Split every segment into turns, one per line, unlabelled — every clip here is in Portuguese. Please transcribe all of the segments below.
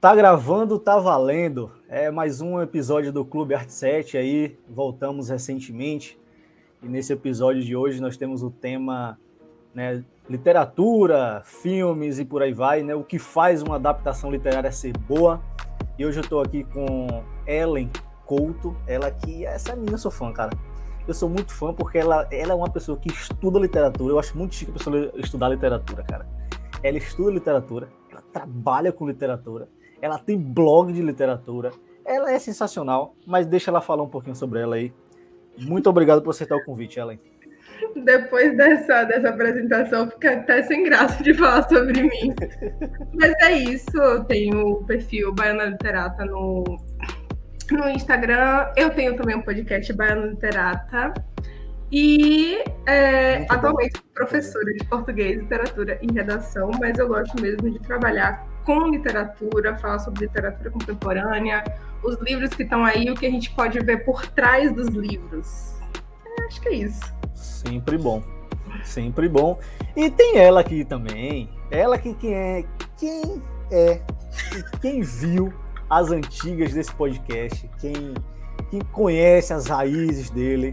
Tá gravando, tá valendo. É mais um episódio do Clube Arte 7 aí. Voltamos recentemente. E nesse episódio de hoje nós temos o tema né, literatura, filmes e por aí vai, né? O que faz uma adaptação literária ser boa. E hoje eu estou aqui com Ellen Couto, ela que essa menina eu sou fã, cara. Eu sou muito fã porque ela, ela é uma pessoa que estuda literatura. Eu acho muito chique a pessoa estudar literatura, cara. Ela estuda literatura, ela trabalha com literatura ela tem blog de literatura. Ela é sensacional, mas deixa ela falar um pouquinho sobre ela aí. Muito obrigado por aceitar o convite, Ellen.
Depois dessa, dessa apresentação, fica até sem graça de falar sobre mim. Mas é isso, eu tenho o perfil Baiana Literata no, no Instagram. Eu tenho também um podcast Baiana Literata. E é, atualmente sou professora de português, literatura e redação, mas eu gosto mesmo de trabalhar com literatura, falar sobre literatura contemporânea, os livros que estão aí, o que a gente pode ver por trás dos livros. É, acho que é isso.
Sempre bom. Sempre bom. E tem ela aqui também. Ela que quem é, quem é, quem viu as antigas desse podcast, quem, quem conhece as raízes dele,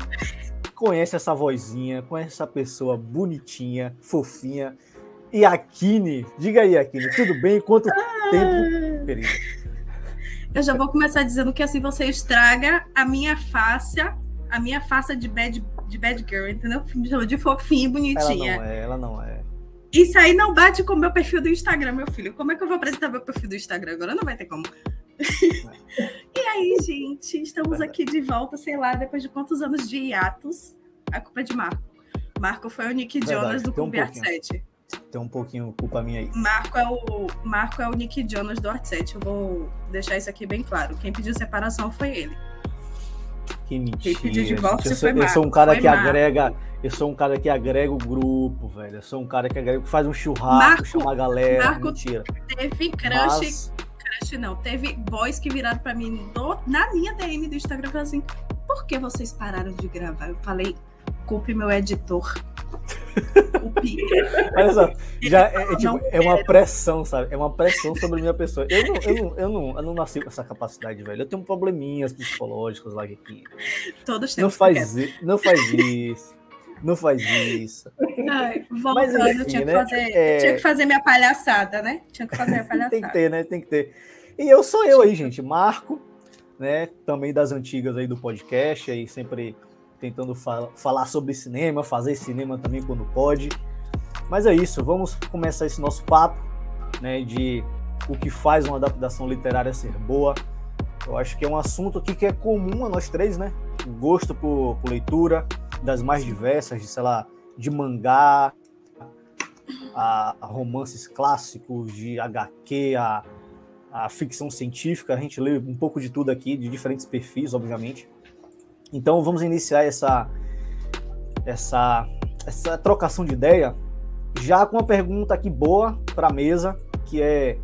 conhece essa vozinha, conhece essa pessoa bonitinha, fofinha, e Akine. Diga aí, Akine, tudo bem? Quanto ah, tempo, querida?
Eu já vou começar dizendo que assim você estraga a minha face, a minha face de bad, de bad girl, entendeu? De fofinha e bonitinha.
Ela não é, ela não é.
Isso aí não bate com o meu perfil do Instagram, meu filho. Como é que eu vou apresentar meu perfil do Instagram agora? Não vai ter como. e aí, gente, estamos aqui de volta, sei lá, depois de quantos anos de hiatos. A culpa é de Marco. Marco foi o Nick Jonas do Clube um Art 7
tem um pouquinho culpa minha aí.
Marco é o, Marco é o Nick Jonas do Art7. Eu vou deixar isso aqui bem claro. Quem pediu separação foi ele.
Que mentira. Quem pediu divórcio eu sou, foi Marco. Eu sou um cara foi que Marco. agrega. Eu sou um cara que agrega o grupo, velho. Eu sou um cara que agrega, faz um churrasco, Marco, chama a galera. Marco mentira.
Teve crush. Mas... Crush não. Teve boys que viraram pra mim do, na minha DM do Instagram e assim: por que vocês pararam de gravar? Eu falei, culpe meu editor.
Olha só, já é, é, tipo, é, uma pressão, sabe? É uma pressão sobre a minha pessoa. Eu não, eu não, eu não, eu não nasci com essa capacidade, velho. Eu tenho probleminhas psicológicos lá aqui.
Todos
temos. Não faz, não faz isso. Não faz isso.
Ai, voltando, Mas, enfim, tinha, que né? fazer, é... tinha que fazer minha palhaçada, né? Tinha que fazer minha palhaçada.
Tem que ter, né? Tem que ter. E eu sou eu aí, gente. Marco, né? Também das antigas aí do podcast, aí sempre tentando fal falar sobre cinema, fazer cinema também quando pode. Mas é isso, vamos começar esse nosso papo, né, de o que faz uma adaptação literária ser boa. Eu acho que é um assunto aqui que é comum a nós três, né? O gosto por, por leitura, das mais diversas, de, sei lá, de mangá, a, a romances clássicos, de HQ, a, a ficção científica. A gente lê um pouco de tudo aqui, de diferentes perfis, obviamente. Então vamos iniciar essa, essa, essa trocação de ideia já com uma pergunta aqui boa para a mesa, que é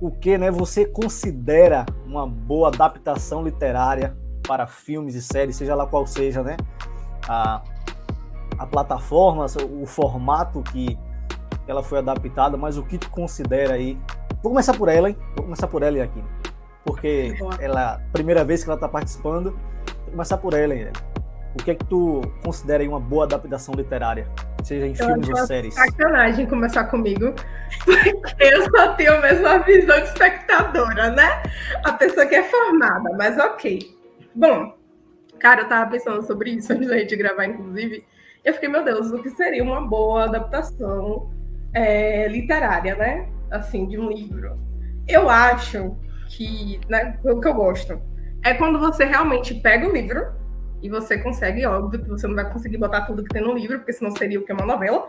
o que né, você considera uma boa adaptação literária para filmes e séries, seja lá qual seja né, a, a plataforma, o formato que ela foi adaptada, mas o que tu considera aí? Vou começar por ela, hein? Vou começar por ela aqui, porque ela primeira vez que ela está participando começar por Ellen. O que é que tu considera aí uma boa adaptação literária? Seja em eu filmes ou séries?
sacanagem começar comigo, porque eu só tenho a mesma visão de espectadora, né? A pessoa que é formada, mas ok. Bom, cara, eu tava pensando sobre isso antes da gente gravar, inclusive. E eu fiquei, meu Deus, o que seria uma boa adaptação é, literária, né? Assim, de um livro. Eu acho que, né, o que eu gosto é quando você realmente pega o livro e você consegue, óbvio que você não vai conseguir botar tudo que tem no livro, porque senão seria o que é uma novela,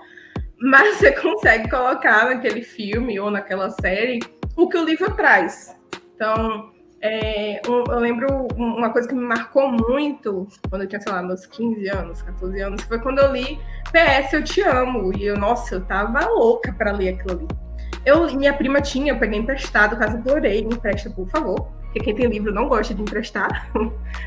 mas você consegue colocar naquele filme ou naquela série o que o livro traz. Então, é, um, eu lembro uma coisa que me marcou muito quando eu tinha, sei lá, meus 15 anos, 14 anos, foi quando eu li PS Eu Te Amo. E eu, nossa, eu tava louca para ler aquilo ali. Eu, minha prima tinha, eu peguei emprestado, caso implorei, me empresta, por favor porque quem tem livro não gosta de emprestar.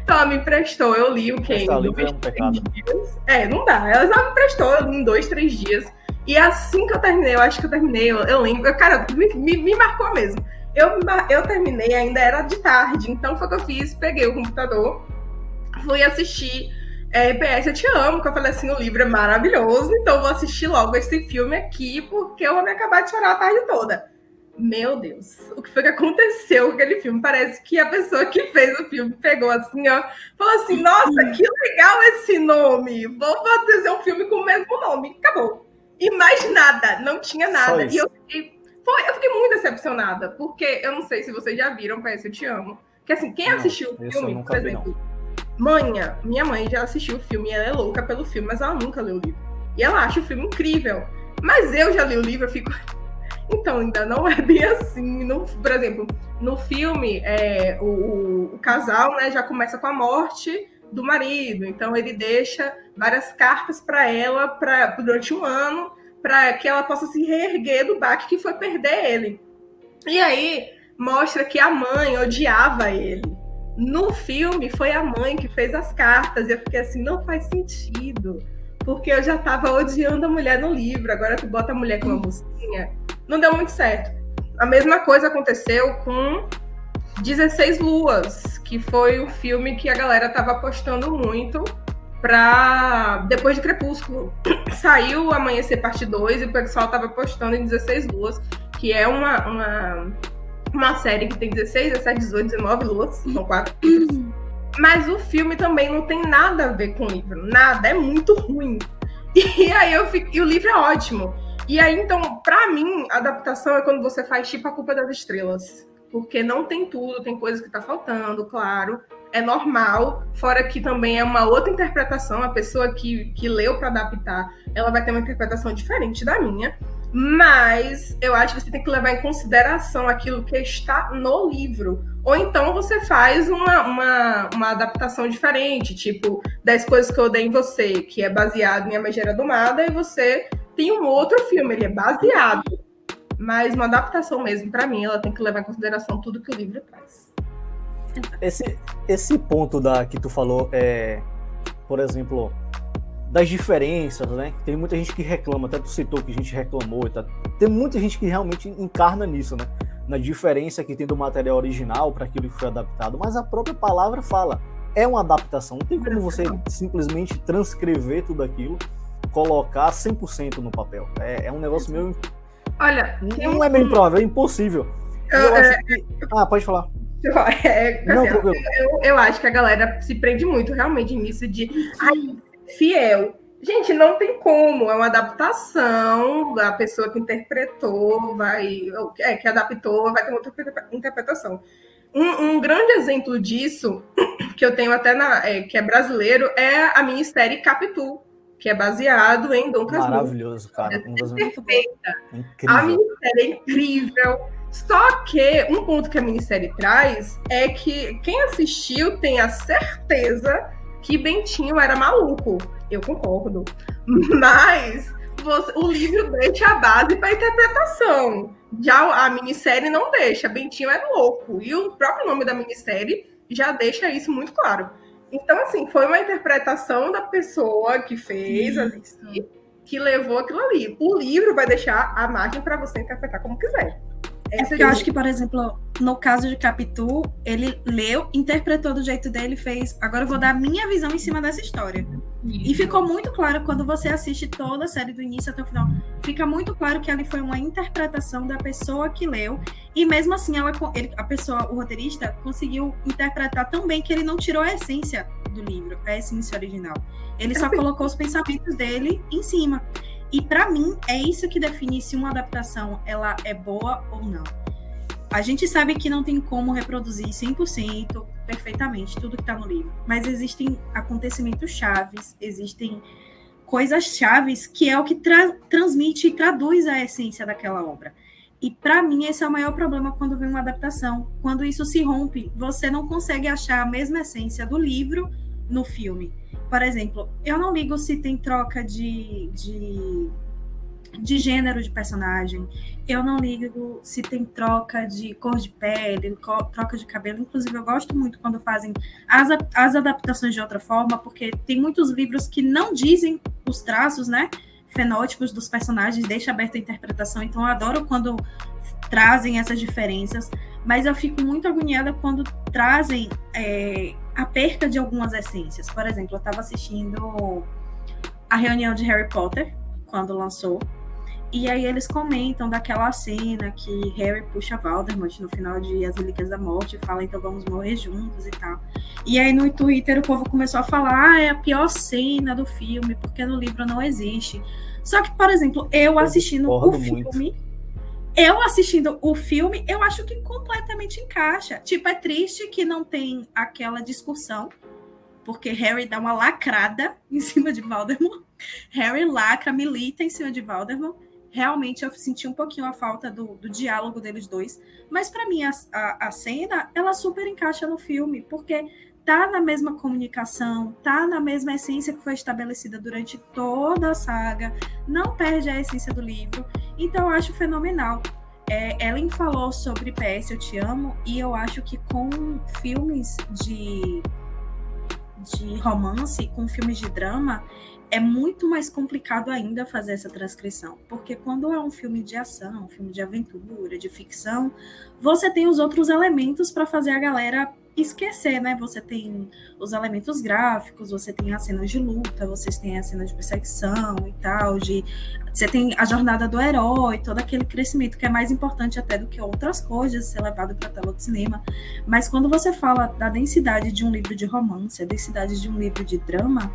Então ela me emprestou, eu li o que? Em dois, é, dias. é, não dá. Ela me emprestou em dois, três dias. E assim que eu terminei, eu acho que eu terminei, eu, eu lembro, cara, me, me, me, marcou mesmo. Eu, eu terminei, ainda era de tarde, então foi o que eu fiz, peguei o computador, fui assistir é, PS Eu Te Amo, que eu falei assim, o livro é maravilhoso, então vou assistir logo esse filme aqui, porque eu vou me acabar de chorar a tarde toda. Meu Deus, o que foi que aconteceu com aquele filme? Parece que a pessoa que fez o filme pegou assim, ó, falou assim: nossa, que legal esse nome, vou fazer um filme com o mesmo nome. Acabou. E mais nada, não tinha nada. E eu fiquei, foi, eu fiquei muito decepcionada, porque eu não sei se vocês já viram PS Eu Te Amo. Que assim, quem não, assistiu o filme, por exemplo, Manha, minha mãe já assistiu o filme, ela é louca pelo filme, mas ela nunca leu o livro. E ela acha o filme incrível. Mas eu já li o livro, eu fico. Então, ainda não é bem assim. No, por exemplo, no filme, é, o, o, casal né, já começa com a morte do marido. Então, ele deixa várias cartas para ela pra, durante um ano para que ela possa se reerguer do baque que foi perder ele. E aí mostra que a mãe odiava ele. No filme, foi a mãe que fez as cartas. E eu fiquei assim, não faz sentido. Porque eu já estava odiando a mulher no livro. Agora tu bota a mulher com uma mocinha. Não deu muito certo. A mesma coisa aconteceu com 16 Luas, que foi o filme que a galera tava apostando muito para depois de Crepúsculo. Saiu Amanhecer Parte 2 e o pessoal tava apostando em 16 Luas, que é uma, uma uma série que tem 16, 17, 18, 19 luas, são quatro livros. Mas o filme também não tem nada a ver com o livro, nada, é muito ruim. E aí eu fico, e o livro é ótimo. E aí então, para mim, adaptação é quando você faz tipo a culpa das estrelas, porque não tem tudo, tem coisas que tá faltando, claro. É normal, fora que também é uma outra interpretação, a pessoa que, que leu para adaptar, ela vai ter uma interpretação diferente da minha. Mas eu acho que você tem que levar em consideração aquilo que está no livro. Ou então você faz uma, uma, uma adaptação diferente, tipo 10 coisas que eu odeio em você, que é baseado em A Megera Domada, e você tem um outro filme, ele é baseado. Mas uma adaptação mesmo, para mim, ela tem que levar em consideração tudo que o livro traz.
Esse, esse ponto da que tu falou é, por exemplo, das diferenças, né? Tem muita gente que reclama, até tu citou que a gente reclamou e tá. Tem muita gente que realmente encarna nisso, né? Na diferença que tem do material original para aquilo que foi adaptado, mas a própria palavra fala, é uma adaptação, não tem como você simplesmente transcrever tudo aquilo, colocar 100% no papel. É, é um negócio meio.
Olha,
não é meio improvável, é impossível. Eu, eu é... que... Ah, pode falar.
É, não, assim, eu, eu, acho que a galera se prende muito realmente nisso de ai, fiel. Gente, não tem como, é uma adaptação, a pessoa que interpretou vai, é, que adaptou, vai ter outra interpretação. Um, um, grande exemplo disso, que eu tenho até na, é, que é brasileiro, é a minissérie Capitu, que é baseado em Dom Casmurro.
Maravilhoso, cara. É
perfeita. Incrível. A minissérie é incrível. Só que um ponto que a minissérie traz é que quem assistiu tem a certeza que Bentinho era maluco. Eu concordo. Mas você, o livro deixa a base para interpretação. Já a minissérie não deixa. Bentinho é louco. E o próprio nome da minissérie já deixa isso muito claro. Então, assim, foi uma interpretação da pessoa que fez ali, que levou aquilo ali. O livro vai deixar a margem para você interpretar como quiser.
É porque eu acho que, por exemplo, no caso de Capitu, ele leu, interpretou do jeito dele, fez. Agora eu vou dar a minha visão em cima dessa história. E ficou muito claro quando você assiste toda a série do início até o final. Fica muito claro que ali foi uma interpretação da pessoa que leu. E mesmo assim, ela, ele, a pessoa, o roteirista, conseguiu interpretar tão bem que ele não tirou a essência do livro, a essência original. Ele só colocou os pensamentos dele em cima. E para mim é isso que define se uma adaptação ela é boa ou não. A gente sabe que não tem como reproduzir 100% perfeitamente tudo que está no livro, mas existem acontecimentos chaves, existem coisas chaves que é o que tra transmite e traduz a essência daquela obra. E para mim esse é o maior problema quando vem uma adaptação. Quando isso se rompe, você não consegue achar a mesma essência do livro no filme. Por exemplo, eu não ligo se tem troca de, de, de gênero de personagem, eu não ligo se tem troca de cor de pele, troca de cabelo. Inclusive, eu gosto muito quando fazem as, as adaptações de outra forma, porque tem muitos livros que não dizem os traços, né? fenótipos dos personagens, deixa aberta a interpretação. Então, eu adoro quando trazem essas diferenças, mas eu fico muito agoniada quando trazem é, a perca de algumas essências. Por exemplo, eu estava assistindo a reunião de Harry Potter, quando lançou, e aí eles comentam daquela cena que Harry puxa Voldemort no final de As Relíquias da Morte e fala, então vamos morrer juntos e tal. E aí no Twitter o povo começou a falar, ah, é a pior cena do filme, porque no livro não existe. Só que, por exemplo, eu assistindo o filme, muito. Eu assistindo o filme, eu acho que completamente encaixa. Tipo, é triste que não tem aquela discussão, porque Harry dá uma lacrada em cima de Voldemort. Harry lacra, milita em cima de Voldemort realmente eu senti um pouquinho a falta do, do diálogo deles dois. Mas para mim, a, a, a, cena, ela super encaixa no filme, porque tá na mesma comunicação, tá na mesma essência que foi estabelecida durante toda a saga, não perde a essência do livro. Então eu acho fenomenal. É, Ellen falou sobre PS Eu Te Amo, e eu acho que com filmes de, de romance, com filmes de drama, é muito mais complicado ainda fazer essa transcrição, porque quando é um filme de ação, um filme de aventura, de ficção, você tem os outros elementos para fazer a galera esquecer, né? Você tem os elementos gráficos, você tem as cenas de luta, vocês têm as cenas de perseguição e tal, de você tem a jornada do herói, todo aquele crescimento que é mais importante até do que outras coisas ser levado para a tela do cinema. Mas quando você fala da densidade de um livro de romance, a densidade de um livro de drama,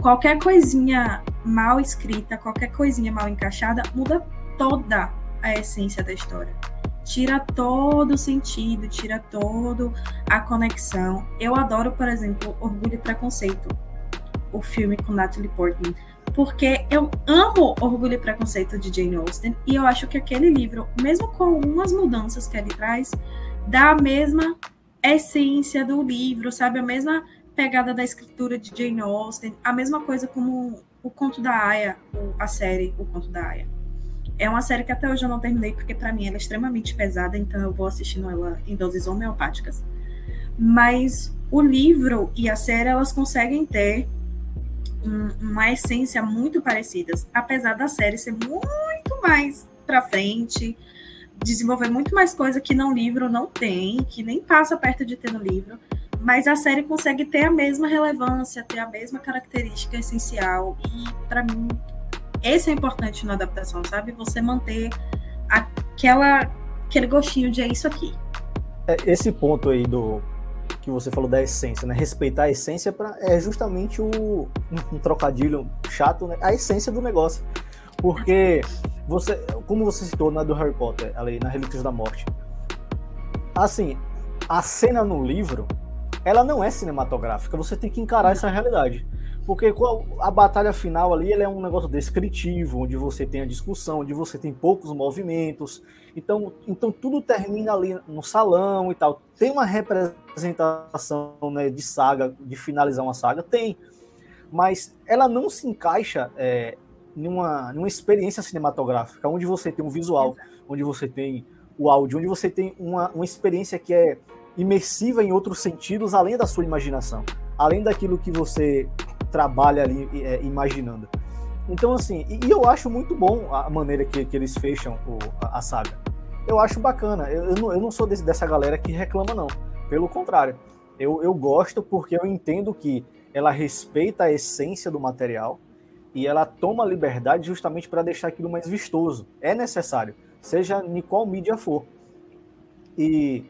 qualquer coisinha mal escrita, qualquer coisinha mal encaixada, muda toda a essência da história. Tira todo o sentido, tira todo a conexão. Eu adoro, por exemplo, Orgulho e Preconceito, o filme com Natalie Portman, porque eu amo Orgulho e Preconceito de Jane Austen e eu acho que aquele livro, mesmo com algumas mudanças que ele traz, dá a mesma essência do livro, sabe? A mesma pegada da escritura de Jane Austen, a mesma coisa como o Conto da Aya, a série O Conto da Aya. É uma série que até hoje eu não terminei, porque para mim ela é extremamente pesada, então eu vou assistindo ela em doses homeopáticas. Mas o livro e a série, elas conseguem ter um, uma essência muito parecidas, apesar da série ser muito mais para frente, desenvolver muito mais coisa que no livro não tem, que nem passa perto de ter no livro mas a série consegue ter a mesma relevância, ter a mesma característica essencial. E, para mim, esse é importante na adaptação, sabe? Você manter aquela, aquele gostinho de é isso aqui.
É, esse ponto aí do que você falou da essência, né? Respeitar a essência pra, é justamente o, um, um trocadilho chato, né? A essência do negócio. Porque você, como você citou na do Harry Potter, ali na Relíquias da Morte, assim, a cena no livro ela não é cinematográfica. Você tem que encarar essa realidade. Porque a batalha final ali é um negócio descritivo, onde você tem a discussão, onde você tem poucos movimentos. Então, então tudo termina ali no salão e tal. Tem uma representação né, de saga, de finalizar uma saga? Tem. Mas ela não se encaixa é, numa, numa experiência cinematográfica, onde você tem um visual, onde você tem o áudio, onde você tem uma, uma experiência que é imersiva em outros sentidos, além da sua imaginação, além daquilo que você trabalha ali é, imaginando. Então, assim, e, e, eu acho muito bom a maneira que, que eles fecham o, a, a, saga. Eu acho bacana. Eu, eu, não, eu não sou desse, dessa galera que reclama, não. Pelo contrário. Eu, eu gosto porque eu entendo que ela respeita a essência do material e ela toma liberdade justamente para deixar aquilo mais vistoso. É necessário, seja em qual mídia for. E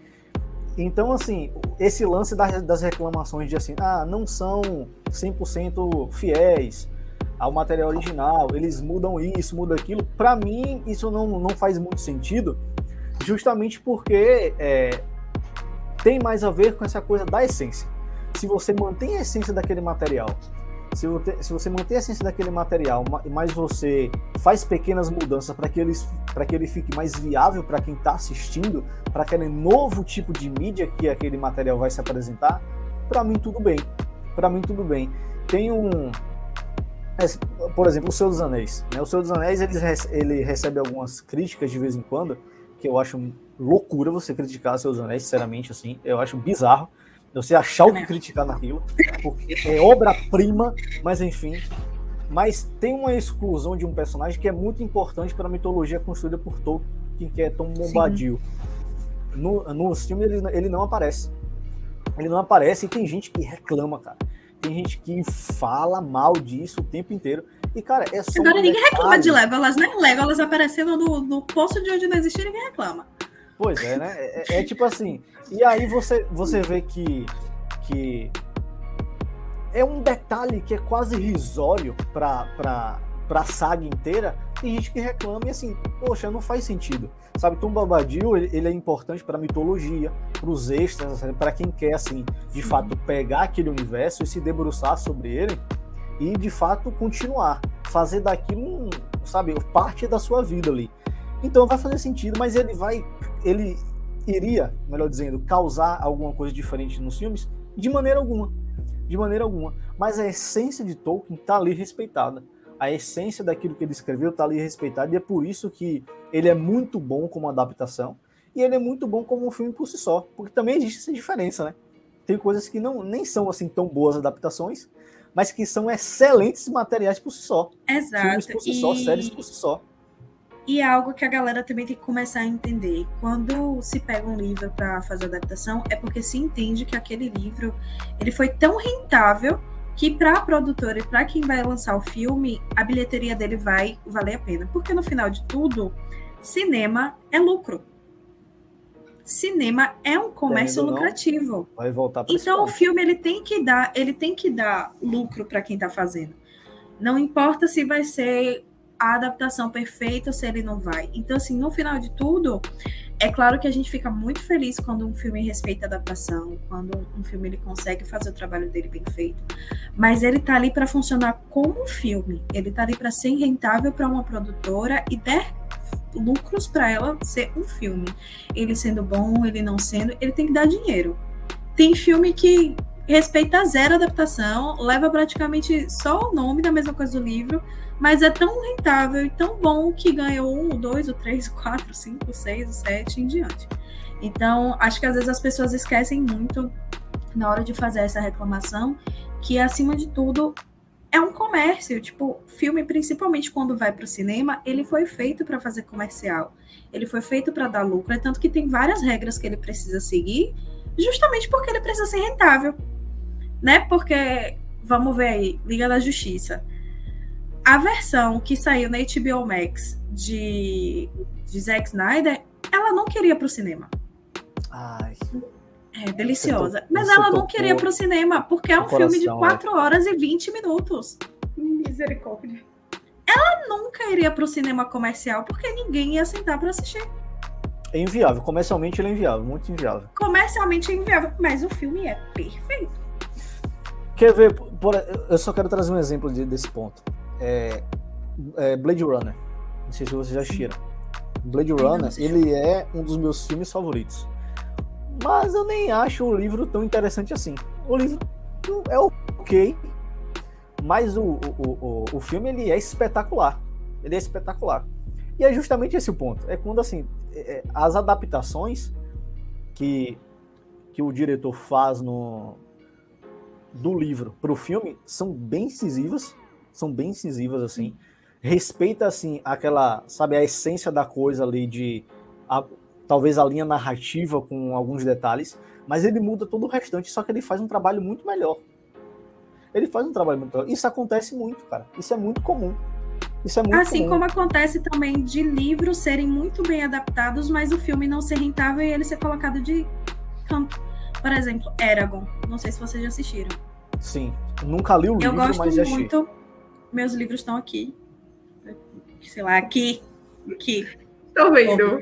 então, assim, esse lance das, reclamações de assim, ah, não são 100% fiéis ao material original, eles mudam isso, mudam aquilo, para mim isso não, não faz muito sentido, justamente porque é, tem mais a ver com essa coisa da essência. Se você mantém a essência daquele material se você, se você mantém a essência daquele material, mas você faz pequenas mudanças para que, eles, que ele fique mais viável para quem está assistindo, para aquele novo tipo de mídia que aquele material vai se apresentar, para mim tudo bem. Para mim tudo bem. Tem um. Por exemplo, o Senhor dos Anéis. Né? O Senhor dos Anéis ele, ele recebe algumas críticas de vez em quando, que eu acho loucura você criticar o Senhor dos Anéis, sinceramente, assim. Eu acho bizarro você achar o que criticar naquilo, porque é obra-prima, mas enfim. Mas tem uma exclusão de um personagem que é muito importante para a mitologia construída por Tolkien, que é Tom Bombadil. No, no filme ele, ele não aparece. Ele não aparece e tem gente que reclama, cara. Tem gente que fala mal disso o tempo inteiro. E, cara, é só.
Agora ninguém detalhe. reclama de Legolas, né? Legolas aparecendo no, no poço de onde não existe, ninguém reclama.
Pois é, né? É, é, é tipo assim. E aí você, você vê que, que é um detalhe que é quase risório para a saga inteira. Tem gente que reclama e assim, poxa, não faz sentido. Sabe, Tom Bombadil, ele, ele é importante para mitologia, para os extras, para quem quer assim, de fato pegar aquele universo e se debruçar sobre ele e de fato continuar, fazer daquilo, um, sabe, parte da sua vida ali. Então vai fazer sentido, mas ele vai, ele iria, melhor dizendo, causar alguma coisa diferente nos filmes de maneira alguma de maneira alguma. Mas a essência de Tolkien está ali respeitada. A essência daquilo que ele escreveu está ali respeitada e é por isso que ele é muito bom como adaptação e ele é muito bom como um filme por si só, porque também existe essa diferença, né? Tem coisas que não nem são assim tão boas adaptações, mas que são excelentes materiais por si só.
Exato.
Filmes por si e... só, séries por si só.
E é algo que a galera também tem que começar a entender. Quando se pega um livro para fazer adaptação, é porque se entende que aquele livro ele foi tão rentável que para a produtora e para quem vai lançar o filme, a bilheteria dele vai valer a pena. Porque no final de tudo, cinema é lucro. Cinema é um comércio não, lucrativo.
Vai voltar
Então o filme ele tem que dar, ele tem que dar lucro para quem está fazendo. Não importa se vai ser a adaptação perfeita se ele não vai. Então, assim, no final de tudo, é claro que a gente fica muito feliz quando um filme respeita a adaptação, quando um filme ele consegue fazer o trabalho dele bem feito. Mas ele tá ali para funcionar como um filme. Ele tá ali para ser rentável para uma produtora e der lucros para ela ser um filme. Ele sendo bom, ele não sendo, ele tem que dar dinheiro. Tem filme que respeita zero adaptação, leva praticamente só o nome da mesma coisa do livro, mas é tão rentável e tão bom que ganhou um, dois, o três, o quatro, o cinco, o seis, o sete em diante. Então, acho que às vezes as pessoas esquecem muito na hora de fazer essa reclamação que, acima de tudo, é um comércio. Tipo, filme, principalmente quando vai para o cinema, ele foi feito para fazer comercial. Ele foi feito para dar lucro. É tanto que tem várias regras que ele precisa seguir, justamente porque ele precisa ser rentável. Né? Porque, vamos ver aí, Liga da Justiça a versão que saiu na HBO Max de, de Zack Snyder, ela não queria para o cinema.
Ai.
É deliciosa. Tô, Mas ela não queria para o cinema, porque é um filme de 4 é. horas e 20 minutos.
Misericórdia.
Ela nunca iria para o cinema comercial, porque ninguém ia sentar para assistir.
É inviável. Comercialmente ele é inviável, muito inviável.
Comercialmente é inviável, mas o filme é perfeito.
Quer ver? Por, eu só quero trazer um exemplo de, desse ponto é, é Blade Runner. Não sei se vocês já assistiram. Blade Runner, ele é um dos meus filmes favoritos. Mas eu nem acho o livro tão interessante assim. O livro é ok, mas o, o, o, o filme ele é espetacular. Ele é espetacular. E é justamente esse o ponto. É quando assim, é, é as adaptações que, que o diretor faz no, do livro para o filme são bem incisivas são bem incisivas, assim. Respeita, assim, aquela, sabe, a essência da coisa ali de. A, talvez a linha narrativa com alguns detalhes, mas ele muda todo o restante, só que ele faz um trabalho muito melhor. Ele faz um trabalho muito melhor. Isso acontece muito, cara. Isso é muito comum. Isso é muito
assim
comum.
como acontece também de livros serem muito bem adaptados, mas o filme não ser rentável e ele ser colocado de canto. Por exemplo, Eragon. Não sei se vocês já assistiram.
Sim. Nunca li o livro,
mas
já
assisti. muito meus livros estão aqui. Sei lá, aqui. Aqui.
Estou vendo.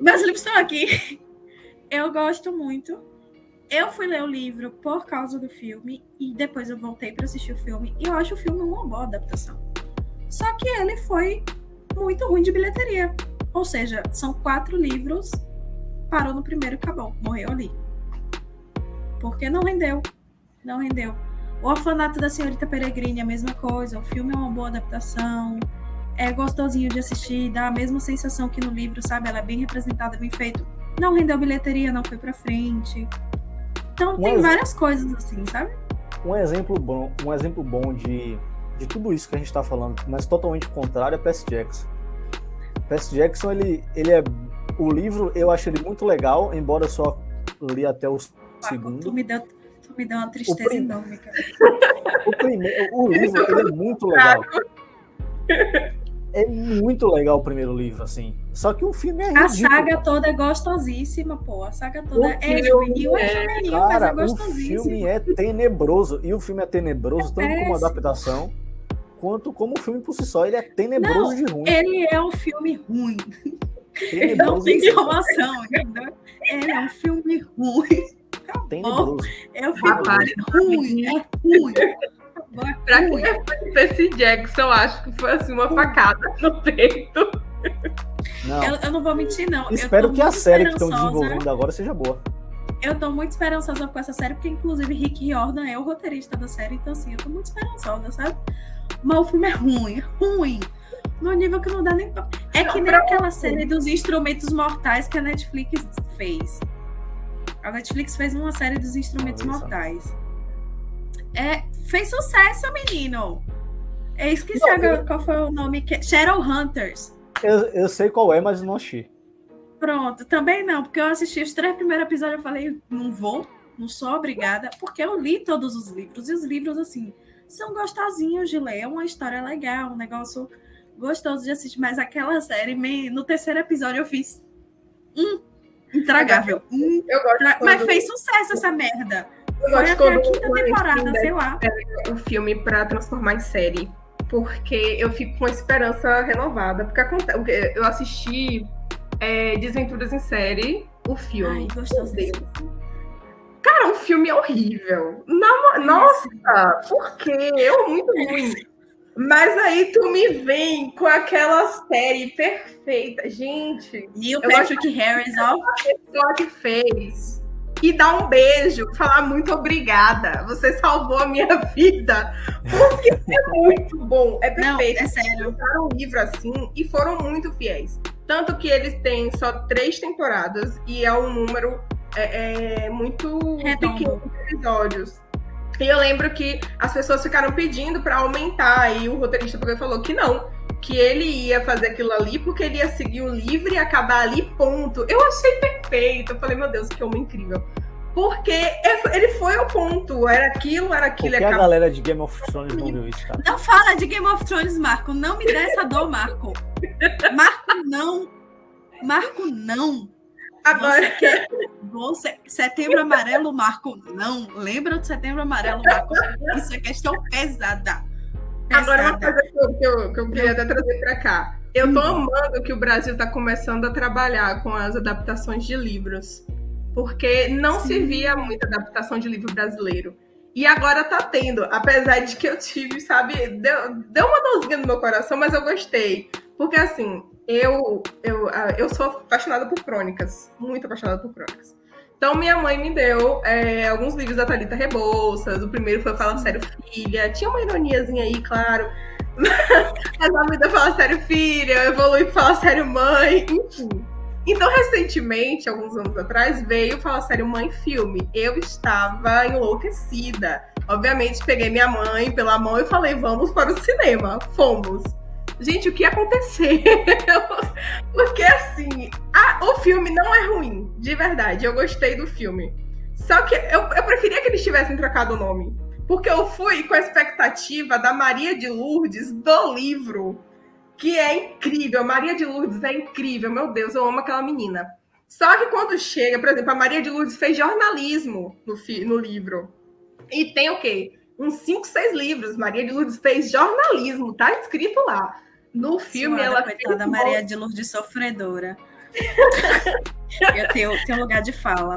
Meus livros estão aqui. Eu gosto muito. Eu fui ler o livro por causa do filme e depois eu voltei para assistir o filme e eu acho o filme uma boa adaptação. Só que ele foi muito ruim de bilheteria. Ou seja, são quatro livros, parou no primeiro e acabou, morreu ali. Porque não rendeu. Não rendeu. O Orfanato da Senhorita Peregrine é a mesma coisa. O filme é uma boa adaptação. É gostosinho de assistir, dá a mesma sensação que no livro, sabe? Ela é bem representada, bem feito. Não rendeu bilheteria, não foi pra frente. Então um tem várias coisas assim, sabe?
Um exemplo bom, um exemplo bom de, de tudo isso que a gente está falando, mas totalmente contrário, é Percy Jackson. Percy Jackson, ele, ele é. O livro eu acho ele muito legal, embora eu só li até o segundo.
Tu me deu, me deu uma tristeza
prim-
enorme.
O, primeiro, o livro é muito legal. É muito legal o primeiro livro, assim. Só que o filme é
A
ridículo.
saga toda é gostosíssima, pô. A saga toda
O
é juvenil, é
é-
juvenil, mas é
Cara, o
gostosíssimo.
filme é tenebroso. E o filme é tenebroso, tanto como
péssimo.
adaptação, quanto como o filme por si só. Ele é tenebroso de ruim.
Ele é um filme ruim. Não
Tenebroso,
tem
de ruim.
salvação, entendeu? Ele é um filme ruim.
Tenebroso.
Um filme
Rapaz,
ruim. É ruim. Acabou, é
Pra
ruim.
quem é fã de Percy Jackson, eu acho que foi assim uma facada no peito.
Não.
Eu, eu não vou mentir, não. Eu
Espero que a série que estão desenvolvendo agora seja boa.
Eu tô muito esperançosa com essa série, porque inclusive Rick Riordan é o roteirista da série, então assim, eu tô muito esperançosa, sabe? Mas o filme é ruim, é ruim. No nível que não dá nem pra... É que nem
Pra
aquela série dos instrumentos mortais que a Netflix fez. A Netflix fez uma série dos instrumentos mortais. É, fez sucesso, menino. Eu esqueci
Não,
agora qual foi o nome. Que... Shadowhunters.
Eu, eu sei qual é, mas não achei.
Pronto, também não, porque eu assisti os três primeiros episódios e falei, não vou, não sou obrigada, porque eu li todos os livros, e os livros, assim, são gostosinhos de ler, é uma história legal, um negócio gostoso de assistir, mas aquela série, me- no terceiro episódio eu fiz, hum, intragável,
Eu gosto
tra-
quando,
mas fez sucesso essa merda.
eu
Foi
gosto
até a quinta temporada, sei lá.
o filme pra transformar em série. Porque eu fico com a esperança renovada. Porque eu assisti é, Desventuras em Série, o filme.
Ai, gostoso.
Cara, o filme é horrível. Na- nossa, por quê? Eu muito ruim. Mas aí tu me vem com aquela série perfeita. Gente,
Neil
Eu
Patrick Harris, ó,
pessoa que fez. E dar um beijo, falar muito obrigada. Você salvou a minha vida. Porque é muito bom. É
não,
perfeito.
é sério.
Fizeram um livro assim e foram muito fiéis. Tanto que eles têm só três temporadas e é um número é, é, muito
Redondo.
pequeno de episódios. E eu lembro que as pessoas ficaram pedindo para aumentar e o roteirista porque falou que não, que ele ia fazer aquilo ali porque ele ia seguir o livro e acabar ali, ponto. Eu achei perfeito. Eu falei, meu Deus, que homem incrível. Porque ele foi ao ponto, era aquilo, era aquilo,
Porque
e
a
acabou.
galera de Game of Thrones não viu isso, cara.
Não fala de Game of Thrones, Marco. Não me dê essa dor, Marco. Marco, não. Marco, não.
Agora,
Você quer. Você... Setembro Amarelo, Marco, não. Lembra de Setembro Amarelo, Marco? Isso é questão pesada.
Agora, uma
Pesada.
coisa que eu, que eu, que eu queria até trazer para cá. Eu tô amando que o Brasil está começando a trabalhar com as adaptações de livros. Porque não se
Sim.
via muita adaptação de livro brasileiro. E agora tá tendo, apesar de que eu tive, sabe, deu, deu uma dorzinha no meu coração, mas eu gostei. Porque assim, eu, eu, ah, eu sou apaixonada por crônicas, muito apaixonada por crônicas. Então minha mãe me deu é, alguns livros da Thalita Rebouças. O primeiro foi Fala Sério Filha. Tinha uma ironiazinha aí, claro. Mas a deu Fala Sério Filha, evolui para Fala Sério Mãe, enfim. Então, recentemente, alguns anos atrás, veio Fala Sério Mãe filme. Eu estava enlouquecida. Obviamente, peguei minha mãe pela mão e falei, vamos para o cinema. Fomos. Gente, o que aconteceu? Porque assim, a- o filme não é ruim, de verdade. Eu gostei do filme. Só que eu, eu preferia que eles tivessem trocado o nome. Porque eu fui com a expectativa da Maria de Lourdes do livro, que é incrível. Maria de Lourdes é incrível. Meu Deus, eu amo aquela menina. Só que quando chega, por exemplo, a Maria de Lourdes fez jornalismo no, no livro. E tem o quê? Uns 5, 6 livros. Maria de Lourdes fez jornalismo, tá escrito lá. No filme,
Suada,
ela
coitada
fez
Maria de Lourdes sofredora. Eu tenho, tenho lugar de fala.